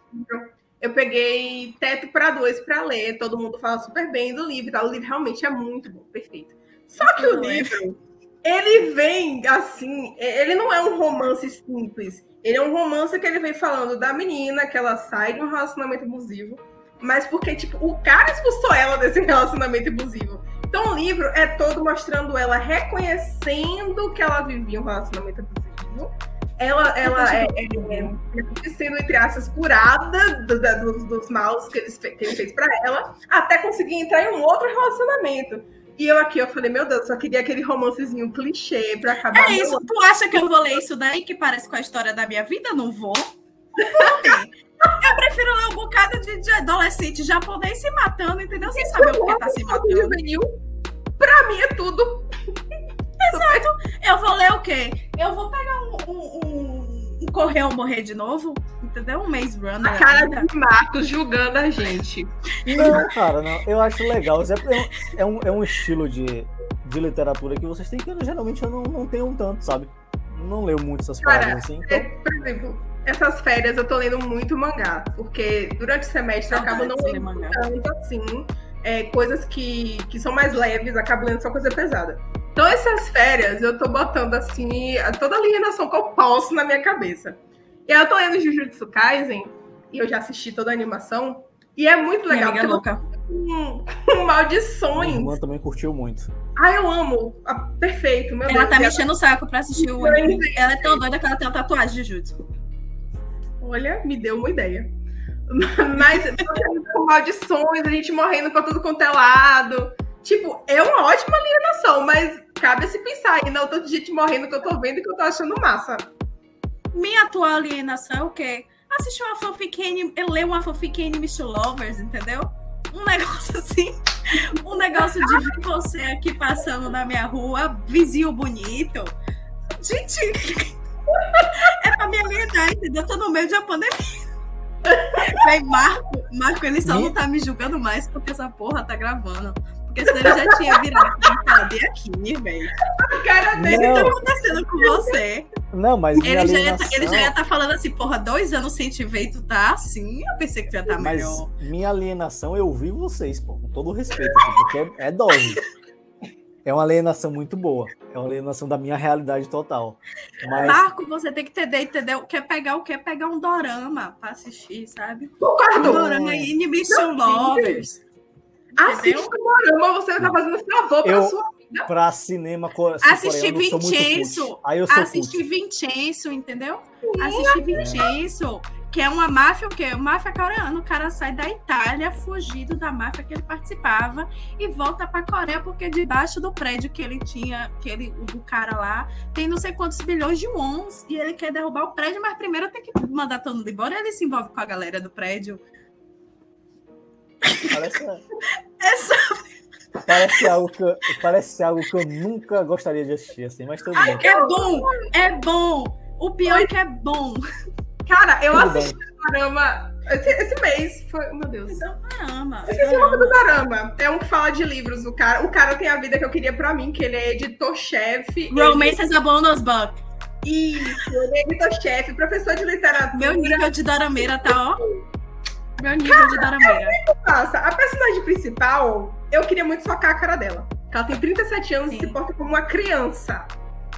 Eu peguei Teto para Dois para ler. Todo mundo fala super bem do livro. e tal. O livro realmente é muito bom, perfeito. Só que o livro, ele vem assim. Ele não é um romance simples. Ele é um romance que ele vem falando da menina que ela sai de um relacionamento abusivo, mas porque tipo o cara expulsou ela desse relacionamento abusivo. Então o livro é todo mostrando ela reconhecendo que ela vivia um relacionamento abusivo. Ela, ela é, é, é sendo, entre aspas, curada do- da- dos, dos maus que ele, que ele fez pra ela, até conseguir entrar em um outro relacionamento. E eu aqui, eu falei, meu Deus, só queria aquele romancezinho clichê pra acabar.
É isso. Tu acha que eu vou ler isso daí que parece com a história da minha vida? Não vou. Eu prefiro ler um bocado de, de adolescente japonês se matando, entendeu? Sem saber o que tá se matando.
juvenil, pra mim é tudo.
Eu vou ler o quê? Eu vou pegar um, um correr ou morrer de novo, entendeu? Um Maze Runner.
A cara
ainda.
de Marcos julgando a gente.
Não, cara, não. Eu acho legal. É, é um, é um estilo de, de literatura que vocês têm que eu, geralmente eu não, não tenho um tanto, sabe? Não leio muito essas
Cara,
paradas assim. Então,
É, por exemplo, essas férias eu tô lendo muito mangá, porque durante o semestre eu acabo não lendo tanto assim. é, coisas que, que são mais leves, acabo lendo só coisa pesada. Então, essas férias eu tô botando assim a- toda a alienação que eu posso na minha cabeça. E aí eu tô lendo Jujutsu Kaisen, e eu já assisti toda a animação, e é muito
Minha
legal,
amiga é louca.
com, com
minha
maldições.
irmã também curtiu muito.
Ah, eu amo. Ah, perfeito, meu
Ela
Deus.
tá me enchendo o saco pra assistir o anime. Ela é tão doida que ela tem uma tatuagem de jutsu.
Olha, me deu uma ideia. Mas com maldições, a gente morrendo pra tudo quanto é lado. Tipo, é uma ótima alienação, mas cabe se pensar aí, não tanto de gente morrendo que eu tô vendo e que eu tô achando massa.
Minha atual alienação é o quê? Assistir uma fanfic anime, eu ler uma fanfic anime to lovers, entendeu? Um negócio assim, um negócio de ver você aqui passando na minha rua, vizinho bonito. Gente, é pra me alienar, entendeu? Eu tô no meio de uma pandemia. Vem, Marco, Marco, ele só não tá me julgando mais porque essa porra tá gravando. Porque senão ele já tinha virado cadê aqui, velho?
A cara
O
dele
que tá
Não.
acontecendo com você?
Não, mas
Ele já, ia,
alienação,
tá- ele já ia estar falando assim, porra, dois anos sem te ver, e tu tá assim. Eu pensei que tu ia estar
mas
melhor.
minha alienação eu vi vocês, pô, com todo respeito, assim, porque é, é dose. É uma alienação muito boa. É uma alienação da minha realidade total. Mas
Marco, você tem que entender, entendeu? Quer pegar o quê? Pegar um dorama pra assistir, sabe? Um dorama aí, Inimation Lovers.
Assiste o Dorama, você tá fazendo favor pra
Eu-
sua vida.
pra cinema co-
Assistir Vincenzo.
Aí eu sou
Assistir. Vincenzo, entendeu? Assistir Vincenzo, que é uma máfia, o quê? Máfia coreana. O cara sai da Itália fugido da máfia que ele participava e volta pra Coreia porque debaixo do prédio que ele tinha, que ele, o do cara lá, tem não sei quantos bilhões de wons e ele quer derrubar o prédio, mas primeiro tem que mandar todo mundo embora. Ele se envolve com a galera do prédio.
Parece,
É só
parece, algo que eu, parece algo que eu nunca gostaria de assistir, assim, mas tudo
Ai,
bem.
é bom! É bom! O pior é que é bom.
Cara, eu
Tudo
assisti o Dorama esse, esse mês. Foi, meu Deus.
Caramba!
Eu esqueci o nome do Dorama. É um que fala de livros. O cara, o cara tem a vida que eu queria pra mim, que ele é editor-chefe.
Romance is a bonus book.
Isso, ele é editor-chefe, professor de literatura.
Meu nível de dorameira tá, ó. Meu nível de dorameira.
Nossa, a personagem principal, eu queria muito socar a cara dela. Ela tem 37 anos e
Sim.
se porta como uma criança.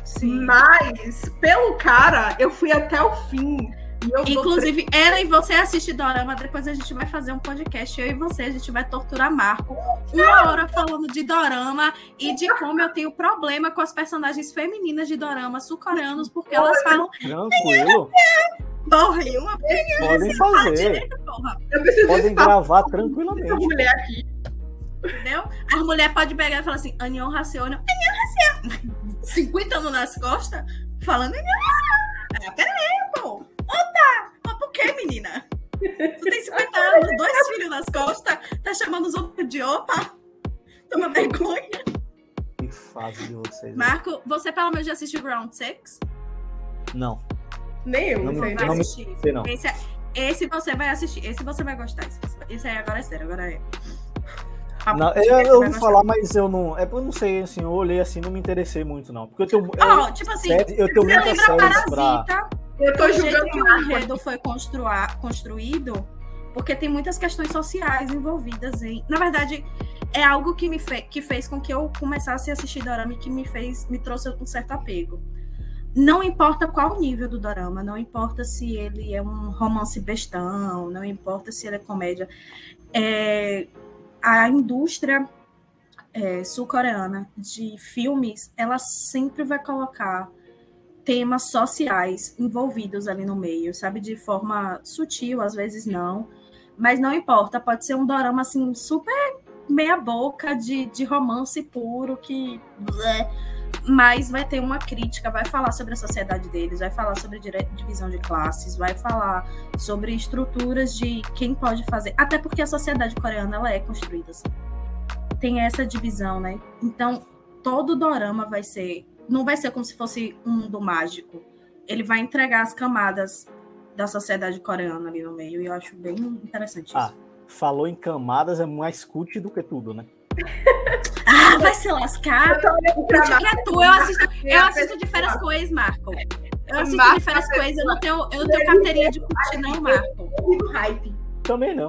Sim.
Mas, pelo cara, eu fui até o fim. E
Inclusive, ela e você assiste Dorama, depois a gente vai fazer um podcast, eu e você, a gente vai torturar Marco uma hora falando de Dorama e de como eu tenho problema com as personagens femininas de Dorama sul-coreanos, porque elas falam
Tranquilo,
porra e uma
podem fazer.
preciso
Podem
papo
gravar
com essa
tranquilamente.
mulher aqui.
entendeu? As mulheres podem pegar e falar assim, Anion Racione, Anion Racione, 50 anos nas costas, falando Anion Racione. Ah, peraí, pô. Opa! Mas por que, menina? Tu tem 50 anos, dois filhos nas costas, tá chamando os outros de opa? Toma vergonha.
Que fase de vocês. né?
Marco, você pelo menos já assistiu Ground Six?
Não,
Nem eu,
Não
não sei.
Não
assistir.
sei não.
Esse, é- esse você vai assistir, esse você vai gostar. Esse, esse aí agora é sério, agora é. Papo
Não, eu, eu ouvi falar, mas eu não. É porque eu não sei, assim, eu olhei assim, não me interessei muito, não. Porque eu tenho. eu-
Ó, tipo assim,
série- eu tenho muitas
lembra
séries pra.
Eu tô julgando
que o enredo foi construído, porque tem muitas questões sociais envolvidas em. Na verdade, é algo que me fe... que fez com que eu começasse a assistir dorama e que me fez, me trouxe um certo apego. Não importa qual o nível do dorama, não importa se ele é um romance bestão, não importa se ele é comédia. É, a indústria é, sul-coreana de filmes, ela sempre vai colocar temas sociais envolvidos ali no meio, sabe? De forma sutil, às vezes não. Mas não importa, pode ser um dorama assim, super meia boca de, de romance puro que. blé, Mas vai ter uma crítica, vai falar sobre a sociedade deles, vai falar sobre divisão de classes, vai falar sobre estruturas de quem pode fazer. Até porque a sociedade coreana ela é construída assim. Tem essa divisão, né? Então, todo dorama vai ser não vai ser como se fosse um mundo mágico. Ele vai entregar as camadas da sociedade coreana ali no meio. E eu acho bem interessante isso.
Ah, falou em camadas, é mais cult do que tudo, né?
Ah, vai se lascar.
Eu tô olhando pra
que é tu. Eu assisto, eu assisto de férias com ex, Marco. Eu assisto
Marco
de férias com ex, eu não tenho, eu não tenho carteirinha de curtir, não, Marco.
do hype.
Também não.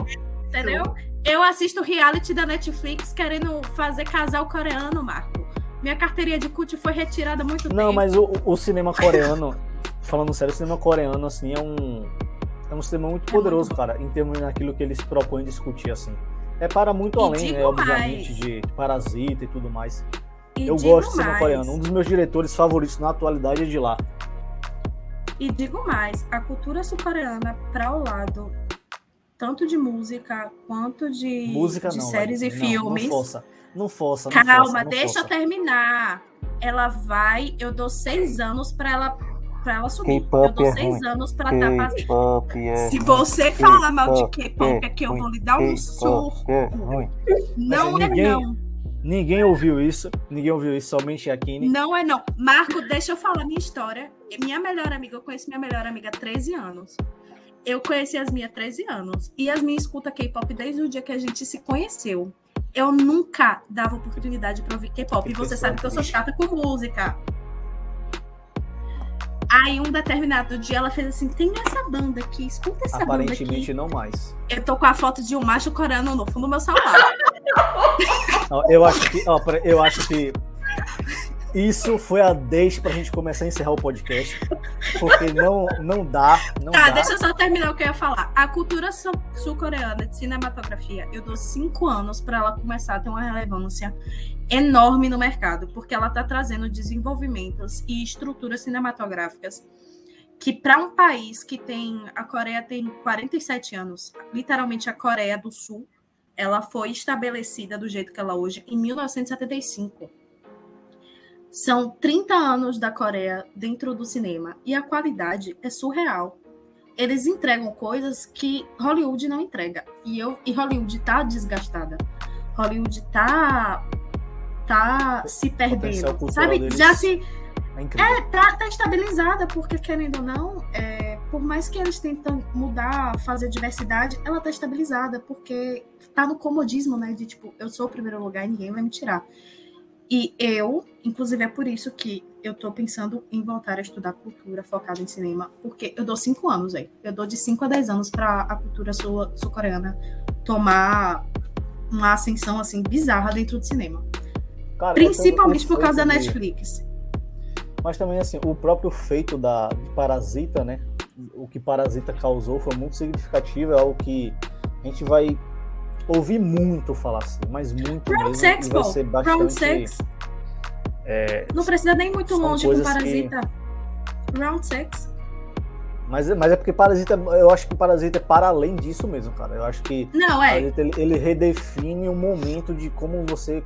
Entendeu? Eu assisto reality da Netflix querendo fazer casal coreano, Marco. Minha carteirinha de cult foi retirada muito
Não,
tempo.
mas o, o cinema coreano, falando sério, o cinema coreano, assim, é um. É um cinema muito
É
poderoso, cara, em termos daquilo que eles propõem discutir, assim. É para muito
E
além, né, obviamente, de Parasita e tudo mais.
E
Eu gosto de cinema coreano. Um dos meus diretores favoritos na atualidade é de lá.
E digo mais, a cultura sul-coreana para o lado tanto de música quanto de,
Música
de
não.
séries
velho.
e
Não,
filmes.
Não força. Não força. Não
Calma,
força, não
deixa eu
força.
terminar. Ela vai, eu dou seis anos para ela para ela subir.
K-pop
Eu dou
é
seis
ruim.
anos para estar fazendo.
É
Se você falar mal de
K-pop
K-pop, é que eu vou lhe dar um surro.
é ruim.
Não é
ninguém-
não.
Ninguém ouviu isso. Ninguém ouviu isso, somente a Kine.
Não é não. Marco, deixa eu falar minha história. Minha melhor amiga, eu conheço minha melhor amiga há 13 anos. Eu conheci as minhas há 13 anos. E as minhas escuta K-pop desde o dia que a gente se conheceu. Eu nunca dava oportunidade pra ouvir K-pop.
Que
E você sabe que eu sou chata com música. Aí, um determinado dia, ela fez assim: tem essa banda aqui, escuta essa banda aqui.
Aparentemente não mais.
Eu tô com a foto de um macho coreano no fundo do meu celular.
Eu acho que, ó, eu acho que isso foi a deixa pra gente começar a encerrar o podcast. Porque não, não dá. Não
Tá,
dá.
deixa eu só terminar o que eu ia falar. A cultura sul- sul-coreana de cinematografia, eu dou cinco anos para ela começar a ter uma relevância enorme no mercado, porque ela está trazendo desenvolvimentos e estruturas cinematográficas que para um país que tem a Coreia tem 47 anos, literalmente a Coreia do Sul, ela foi estabelecida do jeito que ela é hoje em 1975. São 30 anos da Coreia dentro do cinema e a qualidade é surreal. Eles entregam coisas que Hollywood não entrega. E, eu, e Hollywood tá desgastada. Hollywood tá tá se perdendo. Sabe?
deles
Já se
É
é, tá, tá estabilizada, porque querendo ou não, é, por mais que eles tentam mudar, fazer diversidade, ela tá estabilizada, porque tá no comodismo, né? De tipo, eu sou o primeiro lugar e ninguém vai me tirar. E eu, inclusive, é por isso que eu tô pensando em voltar a estudar cultura focada em cinema, porque eu dou cinco anos aí. Eu dou de 5 a 10 anos para a cultura sul- sul-coreana tomar uma ascensão assim bizarra dentro do cinema.
Cara,
Principalmente por causa da
de-
Netflix.
Mas também, assim, o próprio feito da, de Parasita, né? O que Parasita causou foi muito significativo, é algo que a gente vai ouvir muito falar assim, mas muito
Round
mesmo.
Six,
e vai ser
Round
bastante...
Six. Não precisa nem muito longe com
coisas que-
Parasita. Round Six.
Mas, mas é porque Parasita, eu acho que Parasita é para além disso mesmo, cara. Eu acho que
Não, é.
Parasita, ele, ele redefine o momento de como você,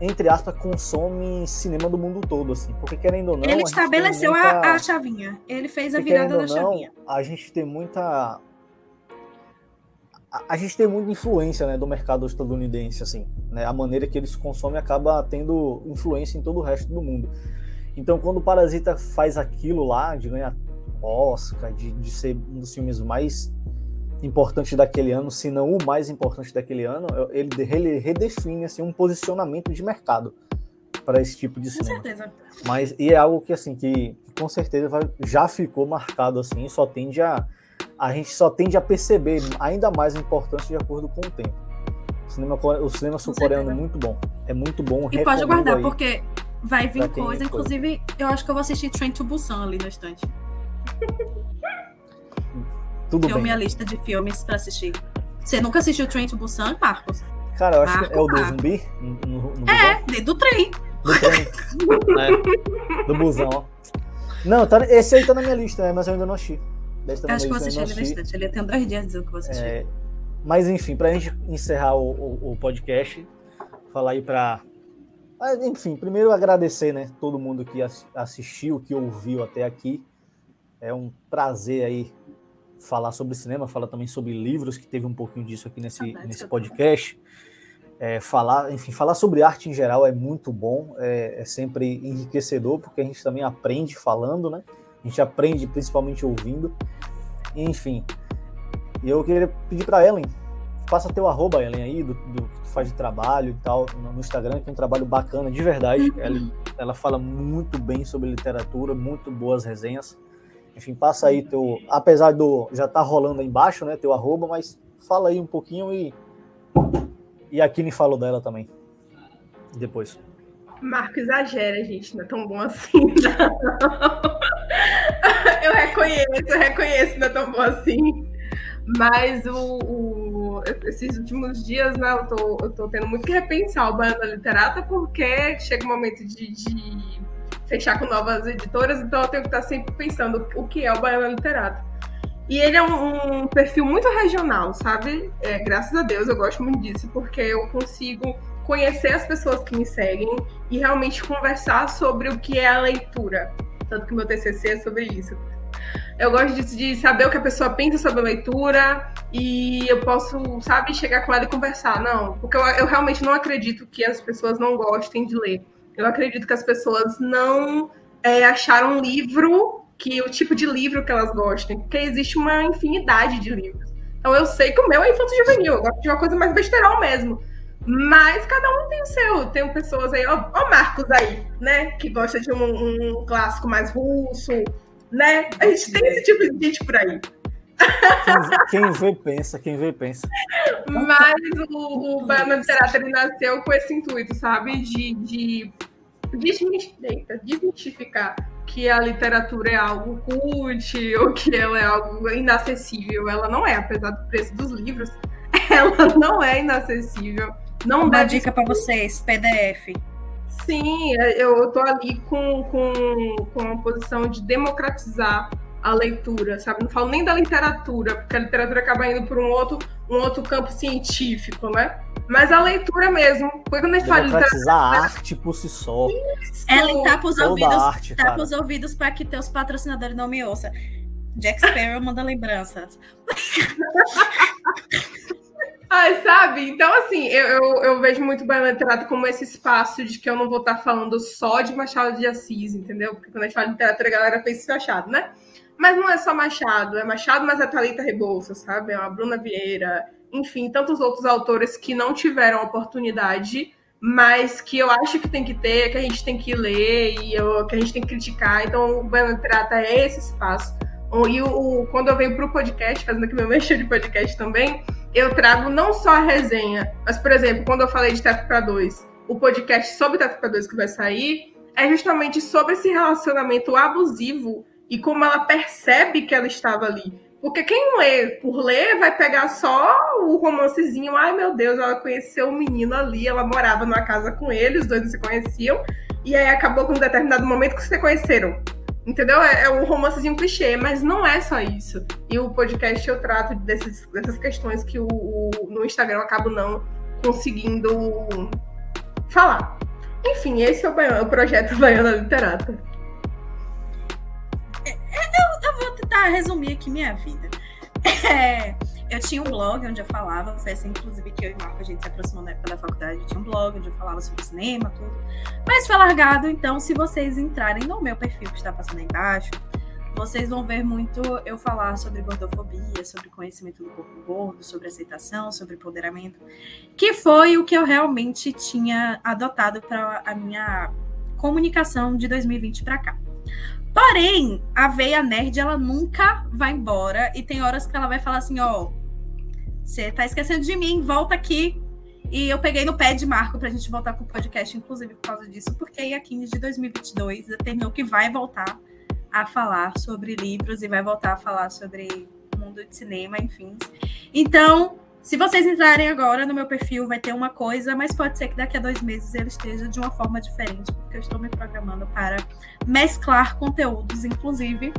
entre aspas, consome cinema do mundo todo, assim. Porque querendo ou não. a
Ele
tem
estabeleceu
muita-
a, a chavinha. Ele fez a
Porque,
virada da
não,
chavinha.
a gente tem muita. A, a gente tem muita influência né, do mercado estadunidense, assim. Né? A maneira que eles consomem acaba tendo influência em todo o resto do mundo. Então, quando o Parasita faz aquilo lá, de ganhar Oscar, de, de ser um dos filmes mais importantes daquele ano, se não o mais importante daquele ano, ele, ele redefine assim, um posicionamento de mercado para esse tipo de
Com
cinema.
certeza.
Mas e é algo que assim que, que com certeza vai- já ficou marcado assim, só tende a a gente só tende a perceber ainda mais a importância de acordo com o tempo. O cinema, o cinema sul-coreano é muito bom. É muito bom.
E pode
recomendo
guardar,
aí.
porque vai vir coisa. Inclusive, eu acho que eu vou assistir Train to Busan ali na estante.
Tudo
Tenho
bem.
minha lista de filmes pra assistir. Você nunca assistiu Train to Busan, Marcos?
Cara, eu acho que é o do zumbi no, no, no
É, dentro do trem.
do trem. É, do busão, ó. Não, tá, esse aí tá na minha lista, né, mas eu ainda não assisti. Tá na
Acho que eu
eu
ele estante. Ele tem dois dias dizendo que eu vou assistir.
É, mas enfim, pra gente encerrar o, o- o podcast, falar aí. Ah, Enfim, primeiro agradecer, né, todo mundo que ass- assistiu, que ouviu até aqui. É um prazer aí falar sobre cinema, falar também sobre livros, que teve um pouquinho disso aqui nesse,
Saudades
nesse
eu
podcast. É, falar, enfim, falar sobre arte em geral é muito bom, é, é sempre enriquecedor, porque a gente também aprende falando, né? A gente aprende principalmente ouvindo. Enfim, e eu queria pedir para Ellen, passa teu arroba, Ellen, aí, do, do que tu faz de trabalho e tal, no Instagram, que é um trabalho bacana, de verdade. Ela, ela fala muito bem sobre literatura, muito boas resenhas. Enfim, passa aí teu. Apesar do. Já tá rolando aí embaixo, né? Teu arroba, mas fala aí um pouquinho e. E a Kine falou dela também. Depois.
Marco exagera, gente, não é tão bom assim, não. Eu reconheço, eu reconheço, não é tão bom assim. Mas o, o- esses últimos dias, né, eu tô, eu tô tendo muito que repensar o Baiana Literata, porque chega o momento de, de fechar com novas editoras, então eu tenho que estar sempre pensando o que é o Baiana Literata. E ele é um, um perfil muito regional, sabe? É, graças a Deus eu gosto muito disso, porque eu consigo conhecer as pessoas que me seguem e realmente conversar sobre o que é a leitura. Tanto que meu TCC é sobre isso. Eu gosto disso, de saber o que a pessoa pensa sobre a leitura e eu posso, sabe, chegar com ela e conversar. Não, porque eu, eu realmente não acredito que as pessoas não gostem de ler. Eu acredito que as pessoas não é, acharam um livro que o tipo de livro que elas gostem, porque existe uma infinidade de livros. Então eu sei que o meu é infanto juvenil, eu gosto de uma coisa mais besterol mesmo. Mas cada um tem o seu. Tem pessoas aí, ó, ó Marcos aí, né? Que gosta de um, um clássico mais russo, né? A gente tem esse tipo de gente por aí.
Quem, quem vê, pensa, quem vê, pensa.
Mas o, o Baiana Literata ele nasceu com esse intuito, sabe? De, de desmistificar que a literatura é algo cult ou que ela é algo inacessível. Ela não é, apesar do preço dos livros, ela não é inacessível. Não
Uma
deve
dica pra vocês: PDF.
Sim, eu tô ali com, com, com a posição de democratizar a leitura, sabe? Não falo nem da literatura, porque a literatura acaba indo por um outro, um outro campo científico, né? Mas a leitura mesmo. Porque quando a gente fala de literatura.
Democratizar a arte por si só.
Ellen tapa os
Toda
ouvidos,
arte,
tapa
cara.
os ouvidos para que teus patrocinadores não me ouçam. Jack Sparrow manda lembranças.
Ai, sabe? Então, assim, eu, eu, eu vejo muito Baiana Literatura como esse espaço de que eu não vou estar falando só de Machado de Assis, entendeu? Porque quando a gente fala de literatura, a galera pensa em Machado, né? Mas não é só Machado, é Machado, mas é Thalita Rebouças, sabe? É a Bruna Vieira, enfim, tantos outros autores que não tiveram oportunidade, mas que eu acho que tem que ter, que a gente tem que ler e eu, que a gente tem que criticar. Então, o Baiana Trata é esse espaço. E o, o, quando eu venho para o podcast, fazendo aqui meu mexer de podcast também, eu trago não só a resenha, mas, por exemplo, quando eu falei de Teto para Dois, o podcast sobre Teto para Dois que vai sair é justamente sobre esse relacionamento abusivo e como ela percebe que ela estava ali. Porque quem lê por ler vai pegar só o romancezinho. Ai, meu Deus, ela conheceu o um menino ali, ela morava numa casa com ele, os dois se conheciam, e aí acabou com um determinado momento que se conheceram. Entendeu? É, é um romancezinho clichê, mas não é só isso. E o podcast eu trato desses, dessas questões que o, o, no Instagram eu acabo não conseguindo falar. Enfim, esse é o, o projeto Baiana Literata.
tentar resumir aqui minha vida. É, eu tinha um blog onde eu falava, foi assim, inclusive, que eu e Marco a gente se aproximou na época da faculdade. Tinha um blog onde eu falava sobre cinema, tudo. Mas foi largado, então, se vocês entrarem no meu perfil que está passando aí embaixo, vocês vão ver muito eu falar sobre gordofobia, sobre conhecimento do corpo gordo, sobre aceitação, sobre empoderamento, que foi o que eu realmente tinha adotado para a minha comunicação de 2020 para cá. Porém, a veia nerd, ela nunca vai embora. E tem horas que ela vai falar assim: ó, você tá esquecendo de mim, volta aqui. E eu peguei no pé de Marco pra gente voltar com o podcast, inclusive por causa disso, porque a 15 de 2022 determinou que vai voltar a falar sobre livros e vai voltar a falar sobre mundo de cinema, enfim. Então, se vocês entrarem agora no meu perfil, vai ter uma coisa, mas pode ser que daqui a dois meses ele esteja de uma forma diferente, porque eu estou me programando para mesclar conteúdos, inclusive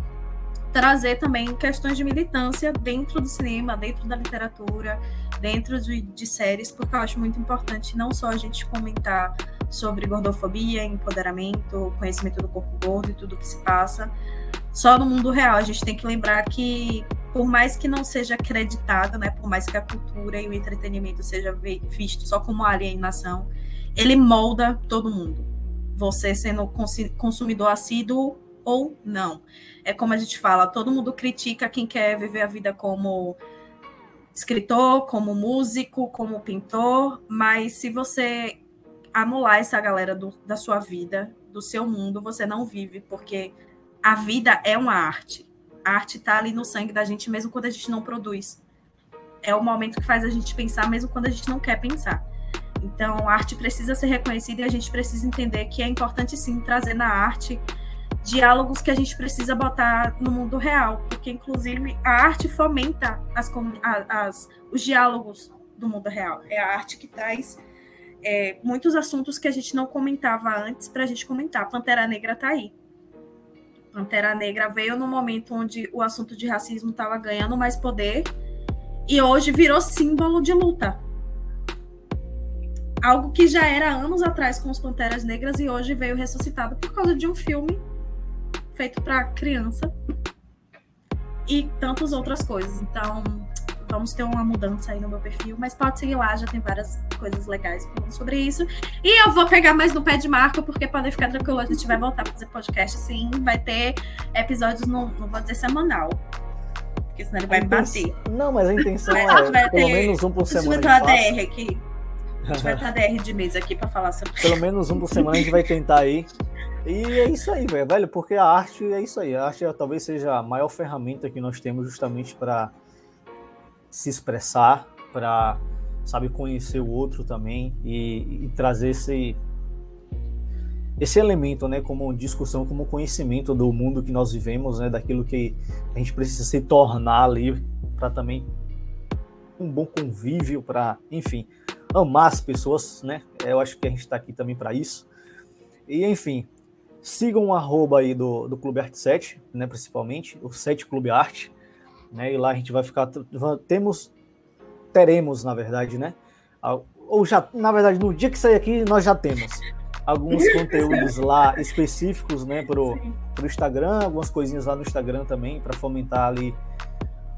trazer também questões de militância dentro do cinema, dentro da literatura, dentro de, de, séries, porque eu acho muito importante não só a gente comentar sobre gordofobia, empoderamento, conhecimento do corpo gordo e tudo que se passa só no mundo real. A gente tem que lembrar que por mais que não seja acreditado, né, por mais que a cultura e o entretenimento seja visto só como alienação, ele molda todo mundo. Você sendo consumidor assíduo ou não. É como a gente fala, todo mundo critica quem quer viver a vida como escritor, como músico, como pintor, mas se você anular essa galera do, da sua vida, do seu mundo, você não vive, porque a vida é uma arte a arte está ali no sangue da gente, mesmo quando a gente não produz. É o momento que faz a gente pensar, mesmo quando a gente não quer pensar. Então, a arte precisa ser reconhecida e a gente precisa entender que é importante sim trazer na arte diálogos que a gente precisa botar no mundo real, porque inclusive a arte fomenta as, as, os diálogos do mundo real. É a arte que traz é, muitos assuntos que a gente não comentava antes para a gente comentar. Pantera Negra está aí. Pantera Negra veio no momento onde o assunto de racismo estava ganhando mais poder e hoje virou símbolo de luta. Algo que já era anos atrás com os Panteras Negras e hoje veio ressuscitado por causa de um filme feito para criança e tantas outras coisas. Então, vamos ter uma mudança aí no meu perfil, mas pode seguir lá, já tem várias coisas legais falando sobre isso. E eu vou pegar mais no pé de marca, porque podem ficar tranquilo, a gente vai voltar a fazer podcast sim, vai ter episódios, no, não vou dizer semanal, porque senão ele vai me bater.
Não, mas a intenção é pelo menos um por semana.
A gente vai ter ADR aqui. A gente vai ter ADR de mesa aqui para falar sobre
Pelo menos um por semana a gente vai tentar aí. E é isso aí, velho, porque a arte é isso aí. A arte talvez seja a maior ferramenta que nós temos justamente para se expressar, para sabe conhecer o outro também e, e, trazer esse esse elemento, né, como discussão, como conhecimento do mundo que nós vivemos, né, daquilo que a gente precisa se tornar ali para também um bom convívio, para, enfim, amar as pessoas, né? Eu acho que a gente está aqui também para isso. E enfim, sigam o arroba aí do, do Clube Arte 7, né, principalmente, o 7 Clube Arte né? E lá a gente vai ficar temos teremos, na verdade, né? Ou já, na verdade, no dia que sair aqui nós já temos alguns conteúdos lá específicos, né, pro, pro Instagram, algumas coisinhas lá no Instagram também para fomentar ali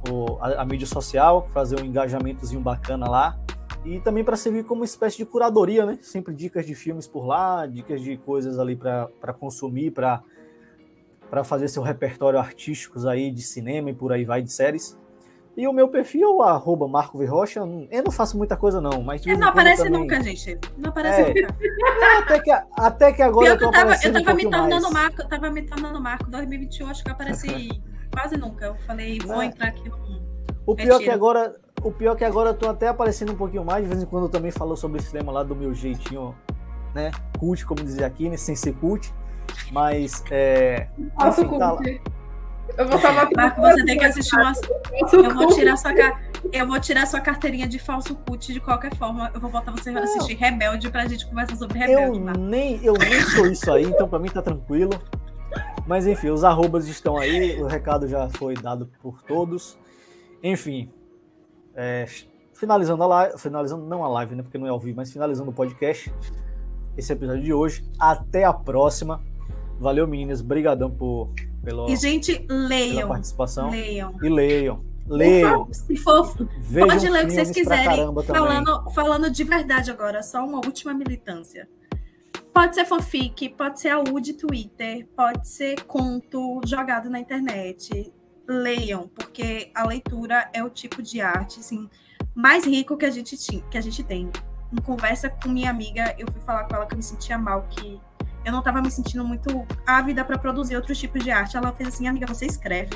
o, a, a, mídia social, fazer um engajamentozinho bacana lá. E também para servir como uma espécie de curadoria, né? Sempre dicas de filmes por lá, dicas de coisas ali para consumir, para fazer seu repertório artísticos aí de cinema e por aí vai de séries. E o meu perfil, arroba Marco eu não faço muita coisa não, mas...
Não aparece também... nunca, gente. Não aparece é. nunca.
até, que, até que agora
Pior eu tô eu tava, eu tava um me tornando mais. Marco, eu tava me tornando Marco 2021, acho que eu apareci quase nunca. Eu falei, vou é. entrar aqui no...
O pior que agora, o pior que agora eu tô até aparecendo um pouquinho mais, de vez em quando eu também falo sobre esse tema lá do meu jeitinho, né, cult, como dizia aqui, né, sem ser cult, mas é...
Enfim, tá lá. Eu vou salvar
Marco, você tem que assistir uma. Eu vou tirar sua eu vou tirar sua carteirinha de falso cut de qualquer forma. Eu vou botar você para assistir Rebelde pra gente conversar sobre Rebelde.
Eu nem, eu nem sou isso aí, então para mim tá tranquilo. Mas enfim, os arrobas estão aí, o recado já foi dado por todos. Enfim, é, finalizando a live, finalizando não a live, né, porque não é ao vivo, mas finalizando o podcast, esse episódio de hoje. Até a próxima. Valeu, meninas. Brigadão por pelo,
e, gente, leiam.
participação.
Leiam.
E leiam. Leiam.
Se for, Vejam pode ler o que vocês quiserem. Falando, falando de verdade agora, só uma última militância. Pode ser fanfic, pode ser AU de Twitter, pode ser conto jogado na internet. Leiam, porque a leitura é o tipo de arte assim, mais rico que a gente, que a gente tem. Em conversa com minha amiga, eu fui falar com ela que eu me sentia mal, que eu não estava me sentindo muito ávida para produzir outros tipos de arte. Ela fez assim, amiga, você escreve.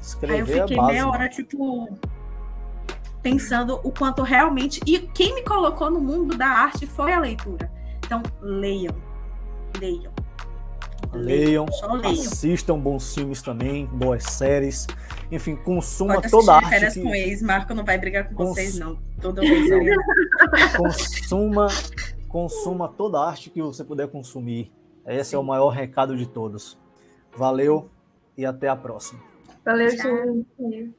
Escrever
Aí eu
é
fiquei meia hora, tipo, pensando o quanto realmente. E quem me colocou no mundo da arte foi a leitura. Então, leiam. Leiam.
Leiam, leiam. assistam bons filmes também, boas séries. Enfim, consuma toda a arte.
Férias que... com ex, Marco não vai brigar com Cons... vocês, não. Toda vez.
consuma consuma toda a arte que você puder consumir. Esse Sim. é o maior recado de todos. Valeu e até a próxima.
Valeu, gente.